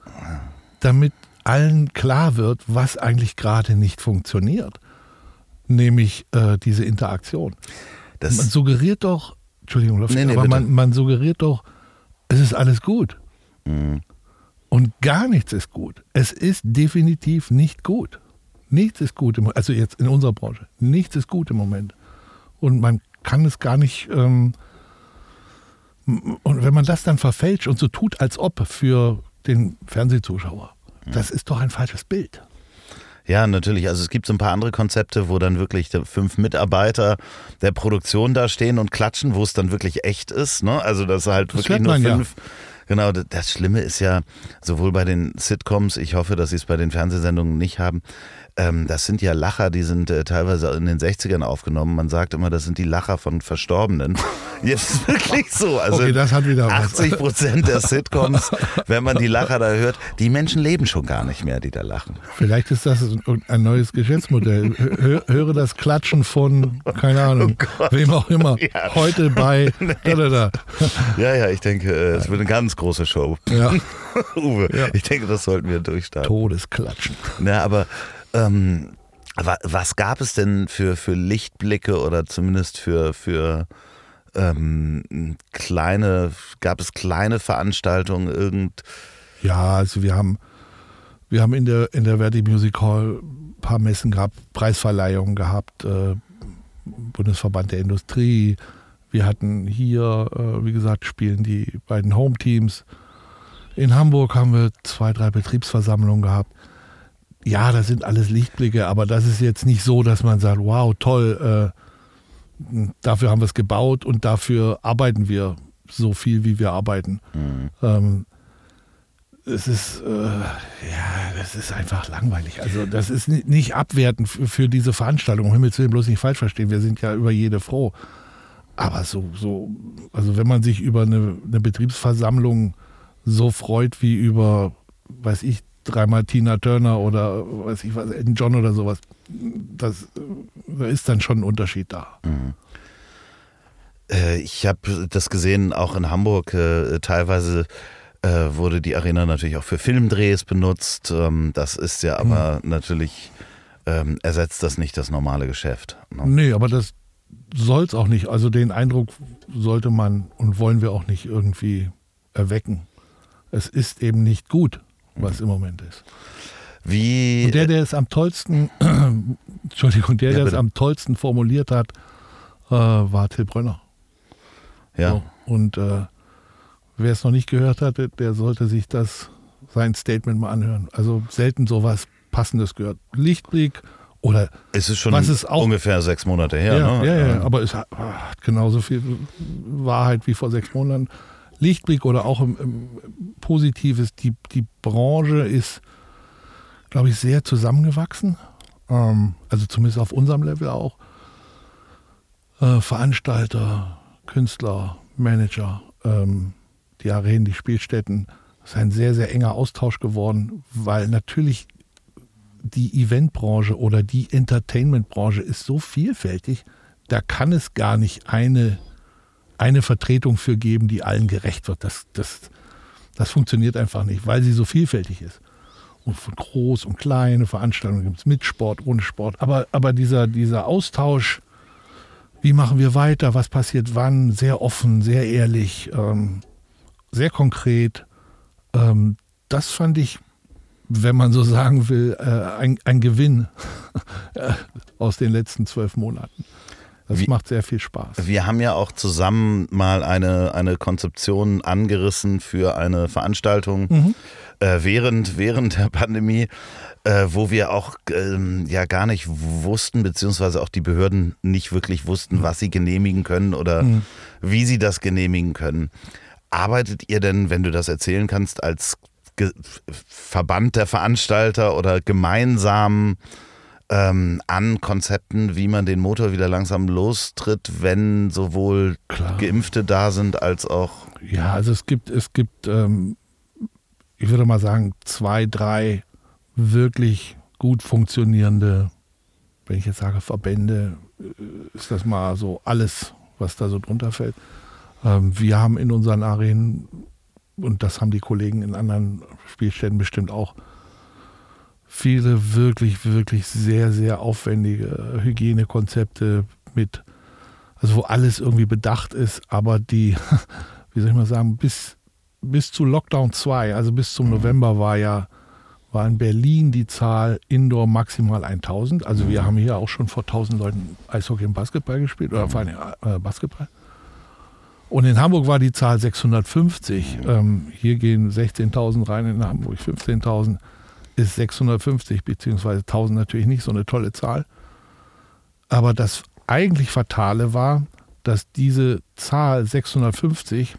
damit allen klar wird, was eigentlich gerade nicht funktioniert. Nämlich äh, diese Interaktion. Das man suggeriert doch, Entschuldigung, nee, nee, aber man, man, suggeriert doch, es ist alles gut. Mhm. Und gar nichts ist gut. Es ist definitiv nicht gut. Nichts ist gut, im, also jetzt in unserer Branche, nichts ist gut im Moment. Und man kann es gar nicht, ähm, und wenn man das dann verfälscht und so tut, als ob für den Fernsehzuschauer, das ist doch ein falsches Bild. Ja, natürlich. Also es gibt so ein paar andere Konzepte, wo dann wirklich fünf Mitarbeiter der Produktion da stehen und klatschen, wo es dann wirklich echt ist. Ne? Also das halt das wirklich nur fünf, ja Genau, das Schlimme ist ja, sowohl bei den Sitcoms, ich hoffe, dass sie es bei den Fernsehsendungen nicht haben, ähm, das sind ja Lacher, die sind äh, teilweise in den 60ern aufgenommen. Man sagt immer, das sind die Lacher von Verstorbenen. Jetzt ist wirklich so. Also okay, das hat wieder 80 Prozent der Sitcoms, wenn man die Lacher da hört, die Menschen leben schon gar nicht mehr, die da lachen. Vielleicht ist das ein neues Geschäftsmodell. Hör, höre das Klatschen von, keine Ahnung, oh wem auch immer, ja. heute bei da, da, da. Ja, ja, ich denke, äh, es wird eine ganz große Show. Ja. Uwe, ja. ich denke, das sollten wir durchstarten. Todesklatschen. Na, aber ähm, was gab es denn für, für Lichtblicke oder zumindest für, für ähm, kleine, gab es kleine Veranstaltungen, irgend. Ja, also wir haben, wir haben in der, in der Verdi Music Hall ein paar Messen gehabt, Preisverleihungen gehabt, äh, Bundesverband der Industrie. Wir hatten hier, äh, wie gesagt, spielen die beiden Home-Teams. In Hamburg haben wir zwei, drei Betriebsversammlungen gehabt ja, das sind alles Lichtblicke, aber das ist jetzt nicht so, dass man sagt, wow, toll, äh, dafür haben wir es gebaut und dafür arbeiten wir so viel, wie wir arbeiten. Mhm. Ähm, es ist, äh, ja, das ist einfach langweilig. Also das ist nicht abwertend für, diese Veranstaltung. Um Himmels Willen bloß nicht falsch verstehen. Wir sind ja über jede froh. Aber so, so, also wenn man sich über eine, eine Betriebsversammlung so freut wie über, weiß ich, dreimal Tina Turner oder weiß ich was, Elton John oder sowas. Das, da ist dann schon ein Unterschied da. Mhm. Äh, ich habe das gesehen, auch in Hamburg. Äh, teilweise äh, wurde die Arena natürlich auch für Filmdrehs benutzt. Ähm, das ist ja aber mhm. natürlich, ähm, ersetzt das nicht das normale Geschäft. Ne? Nee, aber das soll es auch nicht. Also den Eindruck sollte man und wollen wir auch nicht irgendwie erwecken. Es ist eben nicht gut was im Moment ist. Wie. Und der, der es am tollsten, Entschuldigung, der, ja, der es am tollsten formuliert hat, äh, war Till Brönner. Ja. So, und äh, wer es noch nicht gehört hatte, der sollte sich das, sein Statement mal anhören. Also selten sowas Passendes gehört. Lichtblick oder. Es ist schon was ist auch, ungefähr sechs Monate her, ja, ne? Ja, ja, aber es hat, hat genauso viel Wahrheit wie vor sechs Monaten. Lichtblick oder auch im, im Positives, die, die Branche ist, glaube ich, sehr zusammengewachsen. Ähm, also zumindest auf unserem Level auch. Äh, Veranstalter, Künstler, Manager, ähm, die Arenen, die Spielstätten. Es ist ein sehr, sehr enger Austausch geworden, weil natürlich die Eventbranche oder die Entertainmentbranche ist so vielfältig, da kann es gar nicht eine eine Vertretung für geben, die allen gerecht wird. Das, das, das funktioniert einfach nicht, weil sie so vielfältig ist. Und von groß und kleine Veranstaltungen gibt es mit Sport, ohne Sport. Aber, aber dieser, dieser Austausch, wie machen wir weiter, was passiert wann, sehr offen, sehr ehrlich, ähm, sehr konkret. Ähm, das fand ich, wenn man so sagen will, äh, ein, ein Gewinn aus den letzten zwölf Monaten. Das wir, macht sehr viel Spaß. Wir haben ja auch zusammen mal eine, eine Konzeption angerissen für eine Veranstaltung mhm. äh, während, während der Pandemie, äh, wo wir auch ähm, ja gar nicht wussten, beziehungsweise auch die Behörden nicht wirklich wussten, mhm. was sie genehmigen können oder mhm. wie sie das genehmigen können. Arbeitet ihr denn, wenn du das erzählen kannst, als Verband der Veranstalter oder gemeinsam ähm, an Konzepten, wie man den Motor wieder langsam lostritt, wenn sowohl Klar. Geimpfte da sind als auch. Ja, also es gibt, es gibt, ähm, ich würde mal sagen, zwei, drei wirklich gut funktionierende, wenn ich jetzt sage Verbände, äh, ist das mal so alles, was da so drunter fällt. Ähm, wir haben in unseren Arenen, und das haben die Kollegen in anderen Spielstätten bestimmt auch, viele wirklich, wirklich sehr, sehr aufwendige Hygienekonzepte mit, also wo alles irgendwie bedacht ist, aber die, wie soll ich mal sagen, bis, bis zu Lockdown 2, also bis zum mhm. November war ja, war in Berlin die Zahl Indoor maximal 1000. Also wir mhm. haben hier auch schon vor 1000 Leuten Eishockey und Basketball gespielt, oder vor allem äh, Basketball. Und in Hamburg war die Zahl 650. Mhm. Ähm, hier gehen 16.000 rein, in Hamburg 15.000 ist 650 beziehungsweise 1000 natürlich nicht so eine tolle Zahl. Aber das eigentlich Fatale war, dass diese Zahl 650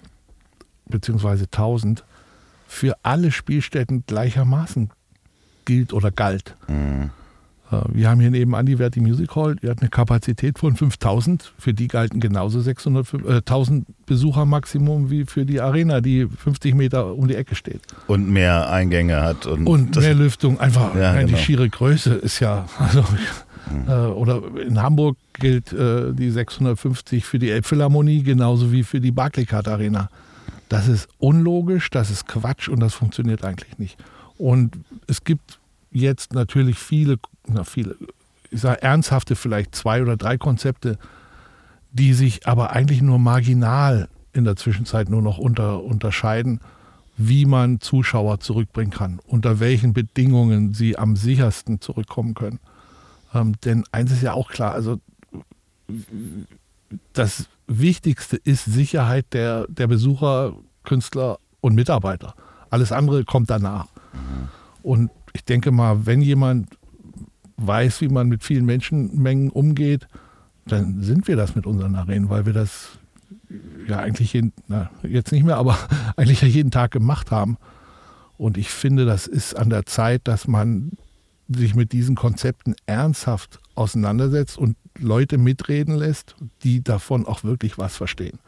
beziehungsweise 1000 für alle Spielstätten gleichermaßen gilt oder galt. Mhm. Äh, wir haben hier nebenan die Verti Music Hall, die hat eine Kapazität von 5000. Für die galten genauso 600, äh, 1000 Besucher Maximum wie für die Arena, die 50 Meter um die Ecke steht. Und mehr Eingänge hat. Und, und mehr Lüftung. Einfach ja, genau. die schiere Größe ist ja. Also, mhm. oder in Hamburg gilt äh, die 650 für die Elbphilharmonie genauso wie für die Barclaycard Arena. Das ist unlogisch, das ist Quatsch und das funktioniert eigentlich nicht. Und es gibt jetzt natürlich viele, na viele, ich sage ernsthafte vielleicht zwei oder drei Konzepte, die sich aber eigentlich nur marginal in der Zwischenzeit nur noch unter, unterscheiden, wie man Zuschauer zurückbringen kann, unter welchen Bedingungen sie am sichersten zurückkommen können. Ähm, denn eins ist ja auch klar, also das Wichtigste ist Sicherheit der, der Besucher, Künstler und Mitarbeiter. Alles andere kommt danach. Mhm. Und ich denke mal, wenn jemand weiß, wie man mit vielen Menschenmengen umgeht, dann sind wir das mit unseren Arenen, weil wir das ja eigentlich jeden, na, jetzt nicht mehr, aber eigentlich ja jeden Tag gemacht haben. Und ich finde, das ist an der Zeit, dass man sich mit diesen Konzepten ernsthaft auseinandersetzt und Leute mitreden lässt, die davon auch wirklich was verstehen.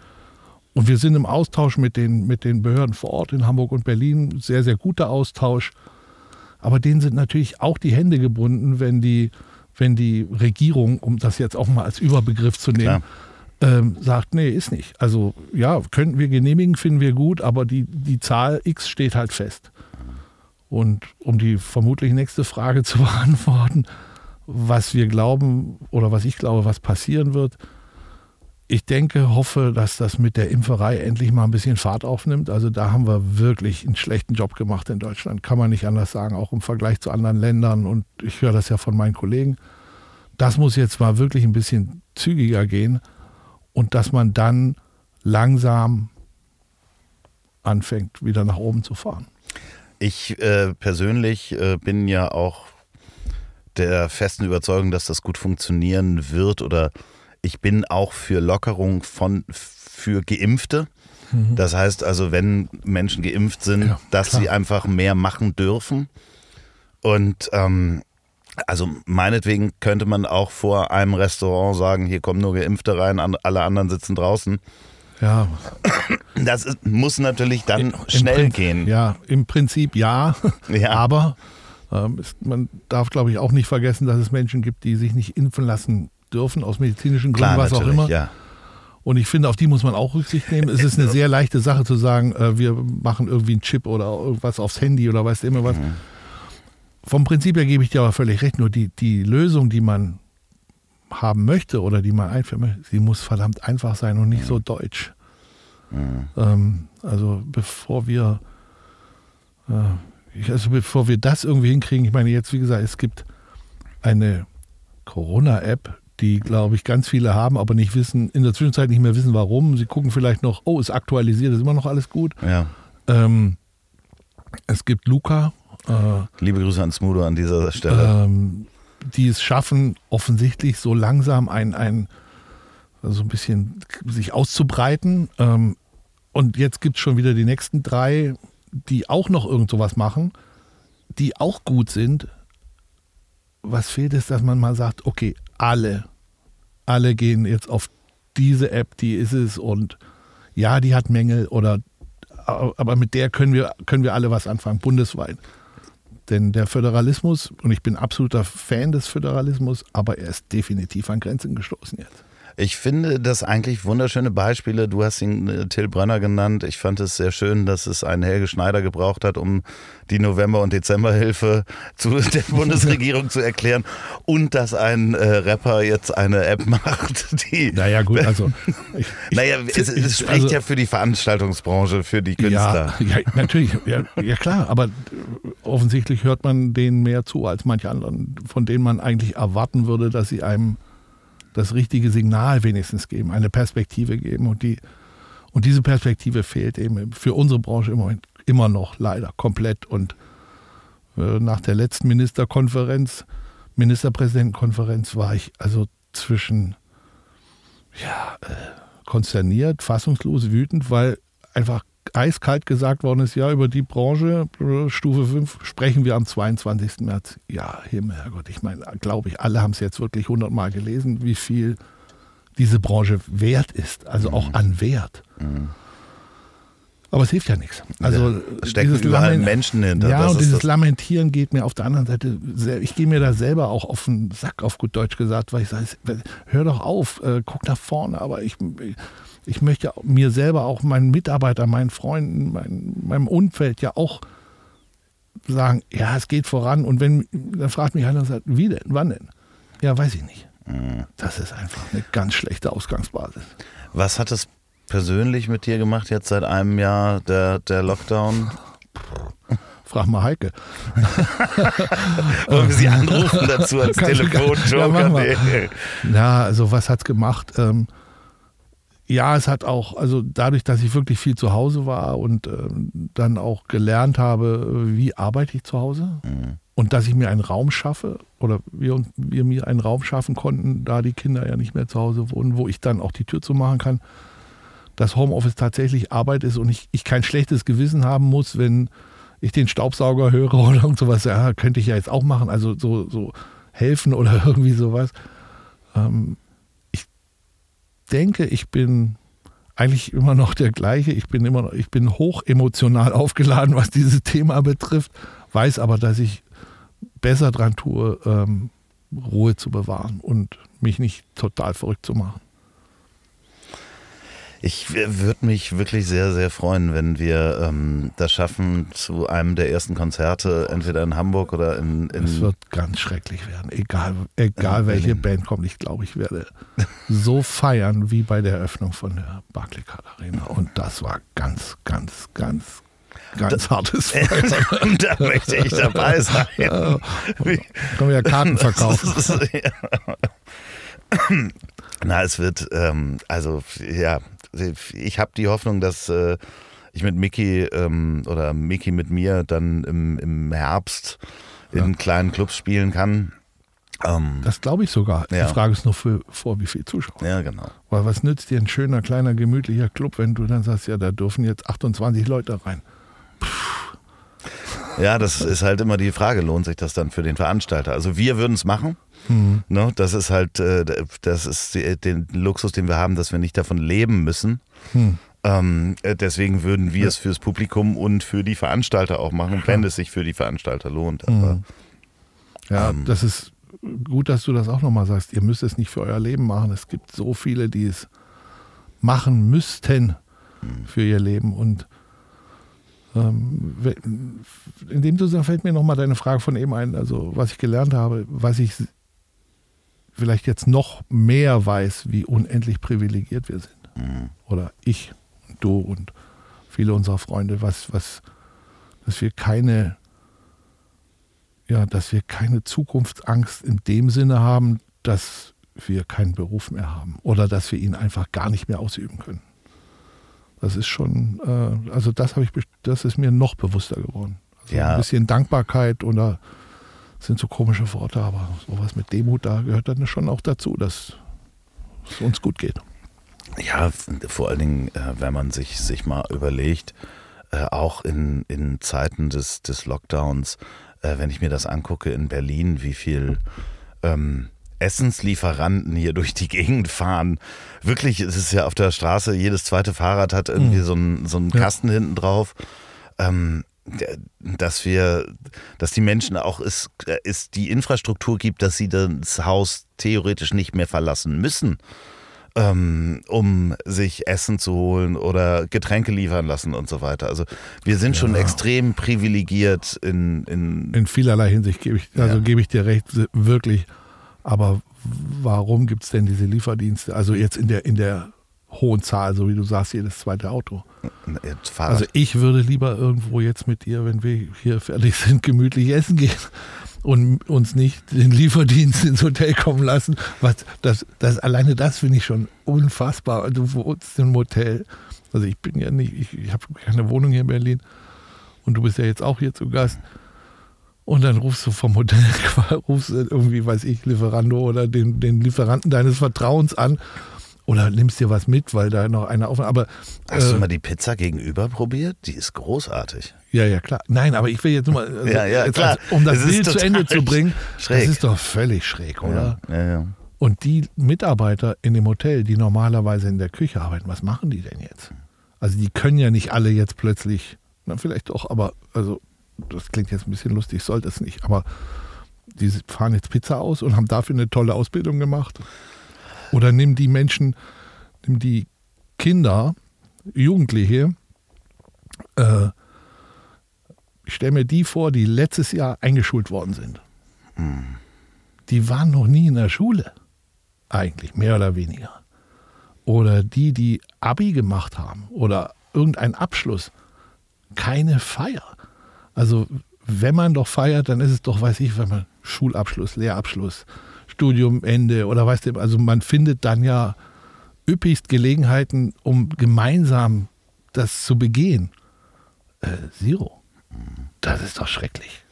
Und wir sind im Austausch mit den, mit den Behörden vor Ort in Hamburg und Berlin, sehr, sehr guter Austausch. Aber denen sind natürlich auch die Hände gebunden, wenn die, wenn die Regierung, um das jetzt auch mal als Überbegriff zu nehmen, ähm, sagt, nee, ist nicht. Also ja, könnten wir genehmigen, finden wir gut, aber die, die Zahl X steht halt fest. Und um die vermutlich nächste Frage zu beantworten, was wir glauben oder was ich glaube, was passieren wird, ich denke, hoffe, dass das mit der Impferei endlich mal ein bisschen Fahrt aufnimmt. Also da haben wir wirklich einen schlechten Job gemacht in Deutschland. Kann man nicht anders sagen, auch im Vergleich zu anderen Ländern. Und ich höre das ja von meinen Kollegen. Das muss jetzt mal wirklich ein bisschen zügiger gehen und dass man dann langsam anfängt, wieder nach oben zu fahren. Ich äh, persönlich äh, bin ja auch der festen Überzeugung, dass das gut funktionieren wird oder ich bin auch für Lockerung von für Geimpfte. Mhm. Das heißt also, wenn Menschen geimpft sind, ja, dass klar. sie einfach mehr machen dürfen. Und ähm, also meinetwegen könnte man auch vor einem Restaurant sagen, hier kommen nur Geimpfte rein, alle anderen sitzen draußen. Ja. Das ist, muss natürlich dann Im, schnell Prinzip, gehen. Ja, im Prinzip ja. ja. Aber ähm, ist, man darf, glaube ich, auch nicht vergessen, dass es Menschen gibt, die sich nicht impfen lassen dürfen, aus medizinischen Gründen, Klar, was auch immer. Ja. Und ich finde, auf die muss man auch Rücksicht nehmen. Es ist eine sehr leichte Sache zu sagen, äh, wir machen irgendwie einen Chip oder irgendwas aufs Handy oder weißt immer was. Mhm. Vom Prinzip her gebe ich dir aber völlig recht, nur die, die Lösung, die man haben möchte oder die man einführen möchte, sie muss verdammt einfach sein und nicht mhm. so deutsch. Mhm. Ähm, also bevor wir äh, also bevor wir das irgendwie hinkriegen, ich meine jetzt, wie gesagt, es gibt eine Corona-App, die, glaube ich, ganz viele haben, aber nicht wissen, in der Zwischenzeit nicht mehr wissen, warum. Sie gucken vielleicht noch, oh, ist aktualisiert, ist immer noch alles gut. Ja. Ähm, es gibt Luca. Äh, Liebe Grüße an Smudo an dieser Stelle. Ähm, die es schaffen, offensichtlich so langsam ein, ein so ein bisschen sich auszubreiten. Ähm, und jetzt gibt es schon wieder die nächsten drei, die auch noch irgend sowas machen, die auch gut sind. Was fehlt ist, dass man mal sagt, okay, alle alle gehen jetzt auf diese App, die ist es und ja, die hat Mängel oder aber mit der können wir, können wir alle was anfangen, bundesweit. Denn der Föderalismus, und ich bin absoluter Fan des Föderalismus, aber er ist definitiv an Grenzen gestoßen jetzt. Ich finde das eigentlich wunderschöne Beispiele. Du hast ihn äh, Till Brönner genannt. Ich fand es sehr schön, dass es einen Helge Schneider gebraucht hat, um die November- und Dezemberhilfe zu der Bundesregierung zu erklären. Und dass ein äh, Rapper jetzt eine App macht, die. Naja, gut, also. Ich, naja, es, es spricht also, ja für die Veranstaltungsbranche, für die Künstler. Ja, ja natürlich. Ja, ja, klar, aber offensichtlich hört man denen mehr zu als manche anderen, von denen man eigentlich erwarten würde, dass sie einem das richtige Signal wenigstens geben, eine Perspektive geben. Und, die, und diese Perspektive fehlt eben für unsere Branche immer, immer noch leider komplett. Und äh, nach der letzten Ministerkonferenz, Ministerpräsidentenkonferenz, war ich also zwischen ja, äh, konsterniert, fassungslos, wütend, weil einfach eiskalt gesagt worden ist, ja, über die Branche, Stufe 5, sprechen wir am 22. März. Ja, Himmel, Herrgott, ich meine, glaube ich, alle haben es jetzt wirklich hundertmal gelesen, wie viel diese Branche wert ist, also mhm. auch an Wert. Mhm. Aber es hilft ja nichts. Also ja, stecken überall Lament Menschen hinter. Ja, das und dieses Lamentieren geht mir auf der anderen Seite, ich gehe mir da selber auch auf den Sack, auf gut Deutsch gesagt, weil ich sage, hör doch auf, äh, guck nach vorne, aber ich, ich möchte mir selber auch meinen Mitarbeitern, meinen Freunden, mein, meinem Umfeld ja auch sagen, ja, es geht voran. Und wenn, dann fragt mich einer und sagt, wie denn, wann denn? Ja, weiß ich nicht. Mhm. Das ist einfach eine ganz schlechte Ausgangsbasis. Was hat es persönlich mit dir gemacht jetzt seit einem Jahr, der, der Lockdown? Frag mal Heike. Wollen wir sie anrufen dazu als Telefonjoker? Ja, ja, also was hat's gemacht? Ähm, ja, es hat auch, also dadurch, dass ich wirklich viel zu Hause war und äh, dann auch gelernt habe, wie arbeite ich zu Hause mhm. und dass ich mir einen Raum schaffe oder wir, wir mir einen Raum schaffen konnten, da die Kinder ja nicht mehr zu Hause wohnen, wo ich dann auch die Tür zu machen kann, dass Homeoffice tatsächlich Arbeit ist und ich, ich kein schlechtes Gewissen haben muss, wenn ich den Staubsauger höre oder irgend sowas, ja, könnte ich ja jetzt auch machen, also so, so helfen oder irgendwie sowas. Ähm, ich denke, ich bin eigentlich immer noch der gleiche. Ich bin immer noch, ich bin hoch emotional aufgeladen, was dieses Thema betrifft, weiß aber, dass ich besser dran tue, ähm, Ruhe zu bewahren und mich nicht total verrückt zu machen. Ich würde mich wirklich sehr, sehr freuen, wenn wir ähm, das schaffen zu einem der ersten Konzerte, entweder in Hamburg oder in. in es wird ganz schrecklich werden, egal, egal welche Band kommt. Ich glaube, ich werde so feiern wie bei der Eröffnung von der Barclaycard Arena. Und das war ganz, ganz, ganz, ganz das, hartes Feiern. da möchte ich dabei sein. Ja, können wir ja Karten verkaufen. Na, es wird, ähm, also ja, ich habe die Hoffnung, dass äh, ich mit Mickey ähm, oder Mickey mit mir dann im, im Herbst ja. in kleinen Clubs spielen kann. Ähm, das glaube ich sogar. Ja. Die Frage ist nur für, vor, wie viel Zuschauer. Ja, genau. Weil was nützt dir ein schöner, kleiner, gemütlicher Club, wenn du dann sagst, ja, da dürfen jetzt 28 Leute rein. Puh. Ja, das ist halt immer die Frage, lohnt sich das dann für den Veranstalter? Also wir würden es machen. Mhm. Ne, das ist halt, äh, das ist den Luxus, den wir haben, dass wir nicht davon leben müssen. Mhm. Ähm, äh, deswegen würden wir es fürs Publikum und für die Veranstalter auch machen, wenn es sich für die Veranstalter lohnt. Aber, mhm. ja, ähm, das ist gut, dass du das auch nochmal sagst. Ihr müsst es nicht für euer Leben machen. Es gibt so viele, die es machen müssten hm. für ihr Leben und ähm, in dem Zusammenhang fällt mir nochmal deine Frage von eben ein, also was ich gelernt habe, was ich vielleicht jetzt noch mehr weiß, wie unendlich privilegiert wir sind. Mhm. Oder ich, und du und viele unserer Freunde, was, was, dass wir keine, ja, dass wir keine Zukunftsangst in dem Sinne haben, dass wir keinen Beruf mehr haben oder dass wir ihn einfach gar nicht mehr ausüben können. Das ist schon, äh, also das habe ich, das ist mir noch bewusster geworden. Also ja. Ein bisschen Dankbarkeit oder sind so komische Worte, aber sowas mit Demut, da gehört dann schon auch dazu, dass es uns gut geht. Ja, vor allen Dingen, äh, wenn man sich, sich mal überlegt, äh, auch in, in Zeiten des, des Lockdowns, äh, wenn ich mir das angucke in Berlin, wie viel ähm, Essenslieferanten hier durch die Gegend fahren. Wirklich, es ist ja auf der Straße, jedes zweite Fahrrad hat irgendwie mhm. so einen, so einen Kasten ja. hinten drauf. Ähm, dass wir, dass die Menschen auch es, es die Infrastruktur gibt, dass sie das Haus theoretisch nicht mehr verlassen müssen, ähm, um sich Essen zu holen oder Getränke liefern lassen und so weiter. Also wir sind ja. schon extrem privilegiert in, in in vielerlei Hinsicht gebe ich also ja. gebe ich dir recht wirklich aber warum gibt es denn diese Lieferdienste? Also jetzt in der, in der hohen Zahl, so wie du sagst, jedes zweite Auto. Also ich würde lieber irgendwo jetzt mit dir, wenn wir hier fertig sind, gemütlich essen gehen und uns nicht den Lieferdienst ins Hotel kommen lassen. Was, das, das, alleine das finde ich schon unfassbar. Du wohnst im Hotel. Also ich bin ja nicht, ich, ich habe keine Wohnung hier in Berlin und du bist ja jetzt auch hier zu Gast. Und dann rufst du vom Hotel, rufst irgendwie, weiß ich, Lieferando oder den, den Lieferanten deines Vertrauens an Oder nimmst dir was mit, weil da noch einer auf. Aber Hast äh, du mal die Pizza gegenüber probiert? Die ist großartig. ja, ja, klar. Nein, aber ich will jetzt nur mal, also Ja, ja, klar. als- um das ist Bild zu Ende zu bringen, schräg. das ist doch völlig schräg, oder? Ja, ja, ja. Und die Mitarbeiter in dem Hotel, die normalerweise in der Küche arbeiten, was machen die denn jetzt? Also die können ja nicht alle jetzt plötzlich, na vielleicht doch, aber also das klingt jetzt ein bisschen lustig, sollte es nicht, aber die fahren jetzt Pizza aus und haben dafür eine tolle Ausbildung gemacht. Oder nimm die Menschen, nimm die Kinder, Jugendliche, äh, ich stelle mir die vor, die letztes Jahr eingeschult worden sind. Die waren noch nie in der Schule eigentlich, mehr oder weniger. Oder die, die Abi gemacht haben oder irgendeinen Abschluss. Keine Feier. Also, wenn man doch feiert, dann ist es doch, weiß ich, wenn man Schulabschluss, Lehrabschluss, Studiumende oder weißt du, also man findet dann ja üppigst Gelegenheiten, um gemeinsam das zu begehen. Äh, Zero. Das ist doch schrecklich.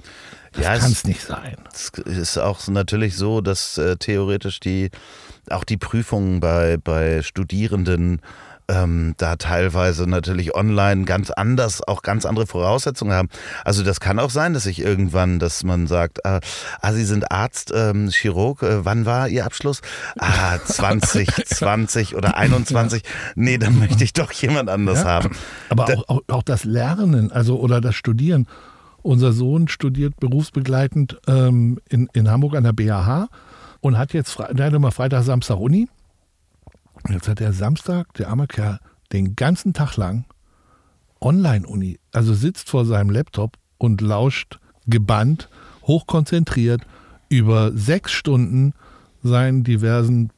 Das Ja, kann es nicht sein. Es ist auch natürlich so, dass äh, theoretisch die auch die Prüfungen bei, bei Studierenden ähm, da teilweise natürlich online ganz anders, auch ganz andere Voraussetzungen haben. Also das kann auch sein, dass sich irgendwann, dass man sagt, ah, ah Sie sind Arzt, ähm, Chirurg, äh, wann war Ihr Abschluss? Ah, 2020 oder 21. Nee, dann möchte ich doch jemand anders Ja. haben. Aber Da- auch, auch, auch das Lernen, also oder das Studieren. Unser Sohn studiert berufsbegleitend ähm, in, in Hamburg an der BAH und hat jetzt, der hat immer Freitag, Samstag Uni. Jetzt hat er Samstag, der arme Kerl, den ganzen Tag lang Online-Uni, also sitzt vor seinem Laptop und lauscht gebannt, hochkonzentriert über sechs Stunden seinen diversen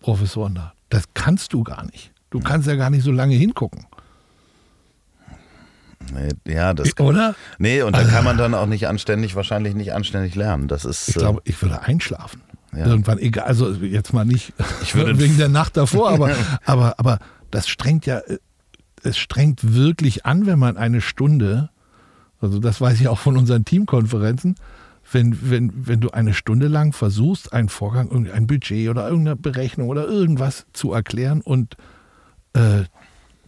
Professoren da. Das kannst du gar nicht. Du kannst ja gar nicht so lange hingucken. Nee, ja, das Oder? Nee, und da kann man dann auch nicht anständig, wahrscheinlich nicht anständig lernen. Das ist. Ich äh, glaube, ich würde einschlafen. Ja. Irgendwann, egal, also jetzt mal nicht Ich würde- wegen der Nacht davor, aber, aber, aber das strengt ja, es strengt wirklich an, wenn man eine Stunde, also das weiß ich auch von unseren Teamkonferenzen, wenn, wenn, wenn du eine Stunde lang versuchst, einen Vorgang, irgendein Budget oder irgendeine Berechnung oder irgendwas zu erklären und äh,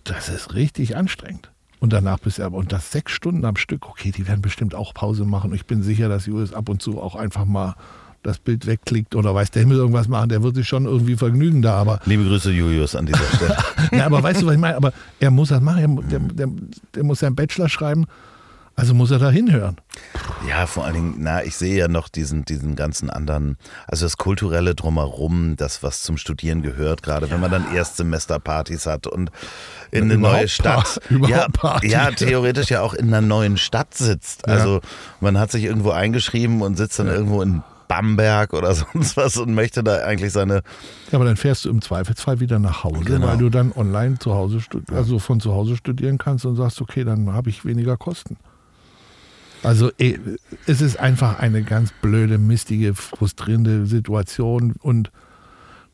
das ist richtig anstrengend. Und danach bist du aber, und das sechs Stunden am Stück, okay, die werden bestimmt auch Pause machen. Ich bin sicher, dass Julius ab und zu auch einfach mal das Bild wegklickt oder weiß der Himmel irgendwas machen, der wird sich schon irgendwie vergnügen da, aber, Liebe Grüße, Julius, an dieser Stelle. ja, aber weißt du, was ich meine? Aber er muss das machen, er, der, der, der muss seinen Bachelor schreiben, also muss er da hinhören. ja, vor allen Dingen, na, ich sehe ja noch diesen, diesen ganzen anderen, also das kulturelle Drumherum, das, was zum Studieren gehört, gerade wenn man dann Erstsemesterpartys hat und in eine Überhaupt neue Stadt. Pa- ja, Party. ja, theoretisch ja auch in einer neuen Stadt sitzt. Ja. Also man hat sich irgendwo eingeschrieben und sitzt dann irgendwo in Bamberg oder sonst was und möchte da eigentlich seine Ja, aber dann fährst du im Zweifelsfall wieder nach Hause, Genau. weil du dann online zu Hause, also von zu Hause studieren kannst und sagst, okay, dann habe ich weniger Kosten. Also eh, es ist einfach eine ganz blöde, mistige, frustrierende Situation und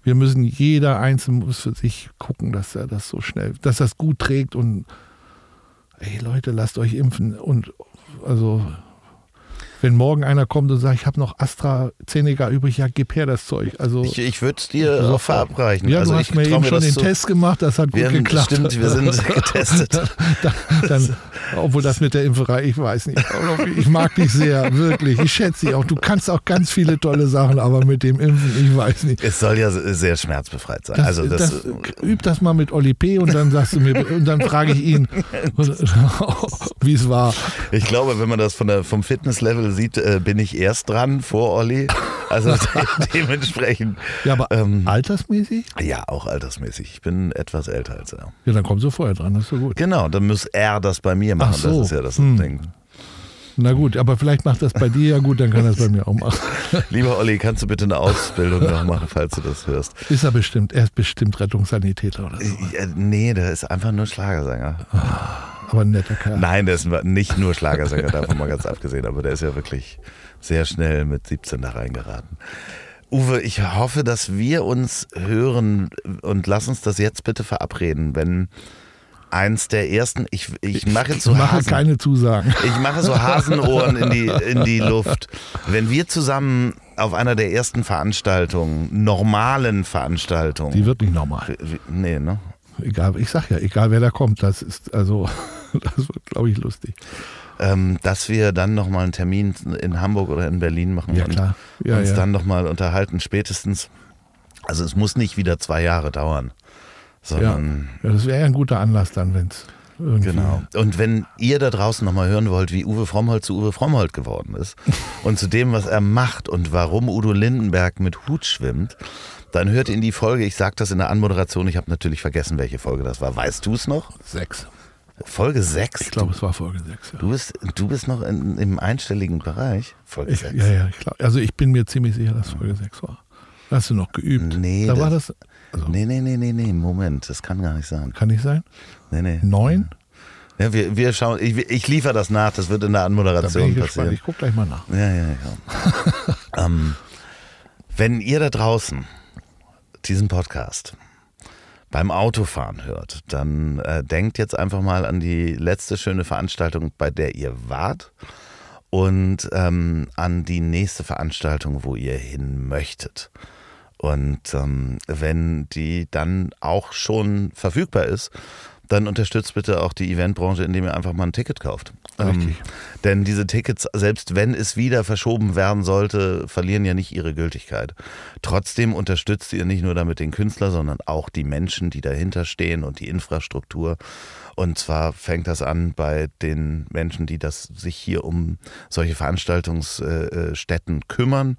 wir müssen, jeder Einzelne muss für sich gucken, dass er das so schnell, dass das gut trägt und ey Leute, lasst euch impfen und also wenn morgen einer kommt und sagt, ich habe noch AstraZeneca übrig, ja, gib her das Zeug. Also Ich, ich würde es dir auch verabreichen. ja, also du ich hast mir eben schon den zu- Test gemacht, das hat gut haben- geklappt. stimmt, wir sind getestet. dann, dann, obwohl das mit der Impferei, ich weiß nicht. Ich mag dich sehr, wirklich. Ich schätze dich auch. Du kannst auch ganz viele tolle Sachen, aber mit dem Impfen, ich weiß nicht. Es soll ja sehr schmerzbefreit sein. Das, also das, das, üb das mal mit Oli P. und dann sagst du mir, und dann frage ich ihn, wie es war. ich glaube, wenn man das von der, vom Fitnesslevel sieht, äh, bin ich erst dran vor Olli. Also de dementsprechend. Ja, aber Ähm, altersmäßig? Ja, auch altersmäßig. Ich bin etwas älter als er. Ja, dann kommst du vorher dran, das ist so gut. Genau, dann muss er das bei mir machen. Ach so. Das ist ja das Hm. Ding. Na gut, aber vielleicht macht das bei dir ja gut, dann kann das bei mir auch machen. Lieber Olli, kannst du bitte eine Ausbildung noch machen, falls du das hörst? Ist er bestimmt, er ist bestimmt Rettungssanitäter oder so. Ja, nee, der ist einfach nur Schlagersänger. Aber ein netter Kerl. Nein, der ist nicht nur Schlagersänger, davon mal ganz abgesehen, aber der ist ja wirklich sehr schnell mit 17 da reingeraten. Uwe, ich hoffe, dass wir uns hören und lass uns das jetzt bitte verabreden, wenn eins der ersten, ich, ich mache jetzt so Ich mache Hasen, keine Zusagen. ich mache so Hasenohren in die, in die Luft. Wenn wir zusammen auf einer der ersten Veranstaltungen, normalen Veranstaltungen, Die wird nicht normal. Wie- nee, ne? Egal, ich sag ja, egal wer da kommt, das ist also, das wird, glaube ich, lustig. Ähm, dass wir dann nochmal einen Termin in Hamburg oder in Berlin machen Ja, und klar. Ja, uns ja. dann nochmal unterhalten, spätestens. Also es muss nicht wieder zwei Jahre dauern, Ja, sondern ja das wäre ja ein guter Anlass dann, wenn es irgendwie. Genau. Und wenn ihr da draußen nochmal hören wollt, wie Uwe Frommholt zu Uwe Frommholt geworden ist und zu dem, was er macht und warum Udo Lindenberg mit Hut schwimmt, dann hört in die Folge, ich sag das in der Anmoderation, ich habe natürlich vergessen, welche Folge das war. Weißt du es noch? Sechs. Folge 6? Ich glaube, es war Folge sechs. Ja. Du bist, du bist noch in, im einstelligen Bereich. Folge Ich, 6. ja, ja, ich glaub, also ich bin mir ziemlich sicher, dass Folge 6 war. Hast du noch geübt? Nee, da war das- das, also, Nee, nee, nee, nee, nee, Moment, das kann gar nicht sein. kann nicht sein? Nee, nee. Neun? Ja, wir, wir schauen, ich, ich liefere das nach, das wird in der Da bin Anmoderation ich gespannt. passieren. Ich gucke gleich mal nach. Ja, ja, ja. ähm, wenn ihr da draußen diesen Podcast beim Autofahren hört, dann äh, denkt jetzt einfach mal an die letzte schöne Veranstaltung, bei der ihr wart und ähm, an die nächste Veranstaltung, wo ihr hin möchtet. Und ähm, wenn die dann auch schon verfügbar ist, dann unterstützt bitte auch die Eventbranche, indem ihr einfach mal ein Ticket kauft. Richtig. denn diese Tickets, selbst wenn es wieder verschoben werden sollte, verlieren ja nicht ihre Gültigkeit. Trotzdem unterstützt ihr nicht nur damit den Künstler, sondern auch die Menschen, die dahinter stehen und die Infrastruktur. Und zwar fängt das an bei den Menschen, die das sich hier um solche Veranstaltungsstätten kümmern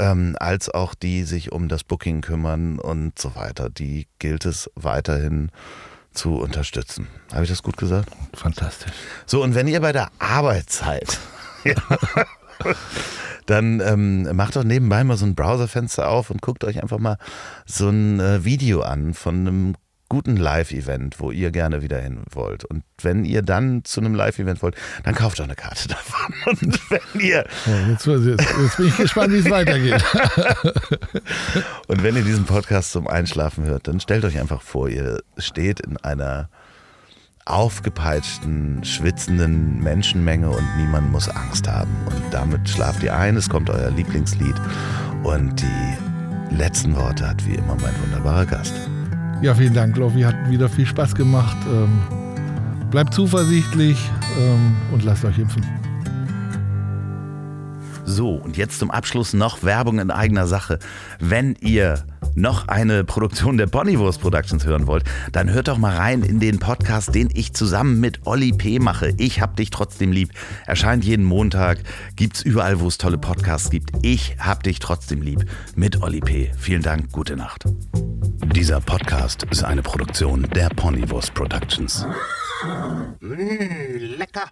ähm, als auch die sich um das Booking kümmern und so weiter. Die gilt es weiterhin zu unterstützen. Habe ich das gut gesagt? Fantastisch. So, und wenn ihr bei der Arbeit seid, dann ähm, macht doch nebenbei mal so ein Browserfenster auf und guckt euch einfach mal so ein äh, Video an von einem guten Live-Event, wo ihr gerne wieder hin wollt. Und wenn ihr dann zu einem Live-Event wollt, dann kauft doch eine Karte davon. Und wenn ihr So, jetzt, jetzt, jetzt bin ich gespannt, wie es weitergeht. Und wenn ihr diesen Podcast zum Einschlafen hört, dann stellt euch einfach vor, ihr steht in einer aufgepeitschten, schwitzenden Menschenmenge und niemand muss Angst haben. Und damit schlaft ihr ein, es kommt euer Lieblingslied und die letzten Worte hat wie immer mein wunderbarer Gast. Ja, vielen Dank, Lofi. Hat wieder viel Spaß gemacht. Ähm, bleibt zuversichtlich ähm, und lasst euch impfen. So, und jetzt zum Abschluss noch Werbung in eigener Sache. Wenn ihr noch eine Produktion der Ponywurst Productions hören wollt, dann hört doch mal rein in den Podcast, den ich zusammen mit Olli P. mache. Ich hab dich trotzdem lieb. Erscheint jeden Montag, gibt's überall, wo es tolle Podcasts gibt. Ich hab dich trotzdem lieb mit Olli P. Vielen Dank, gute Nacht. Dieser Podcast ist eine Produktion der Ponywurst Productions. lecker.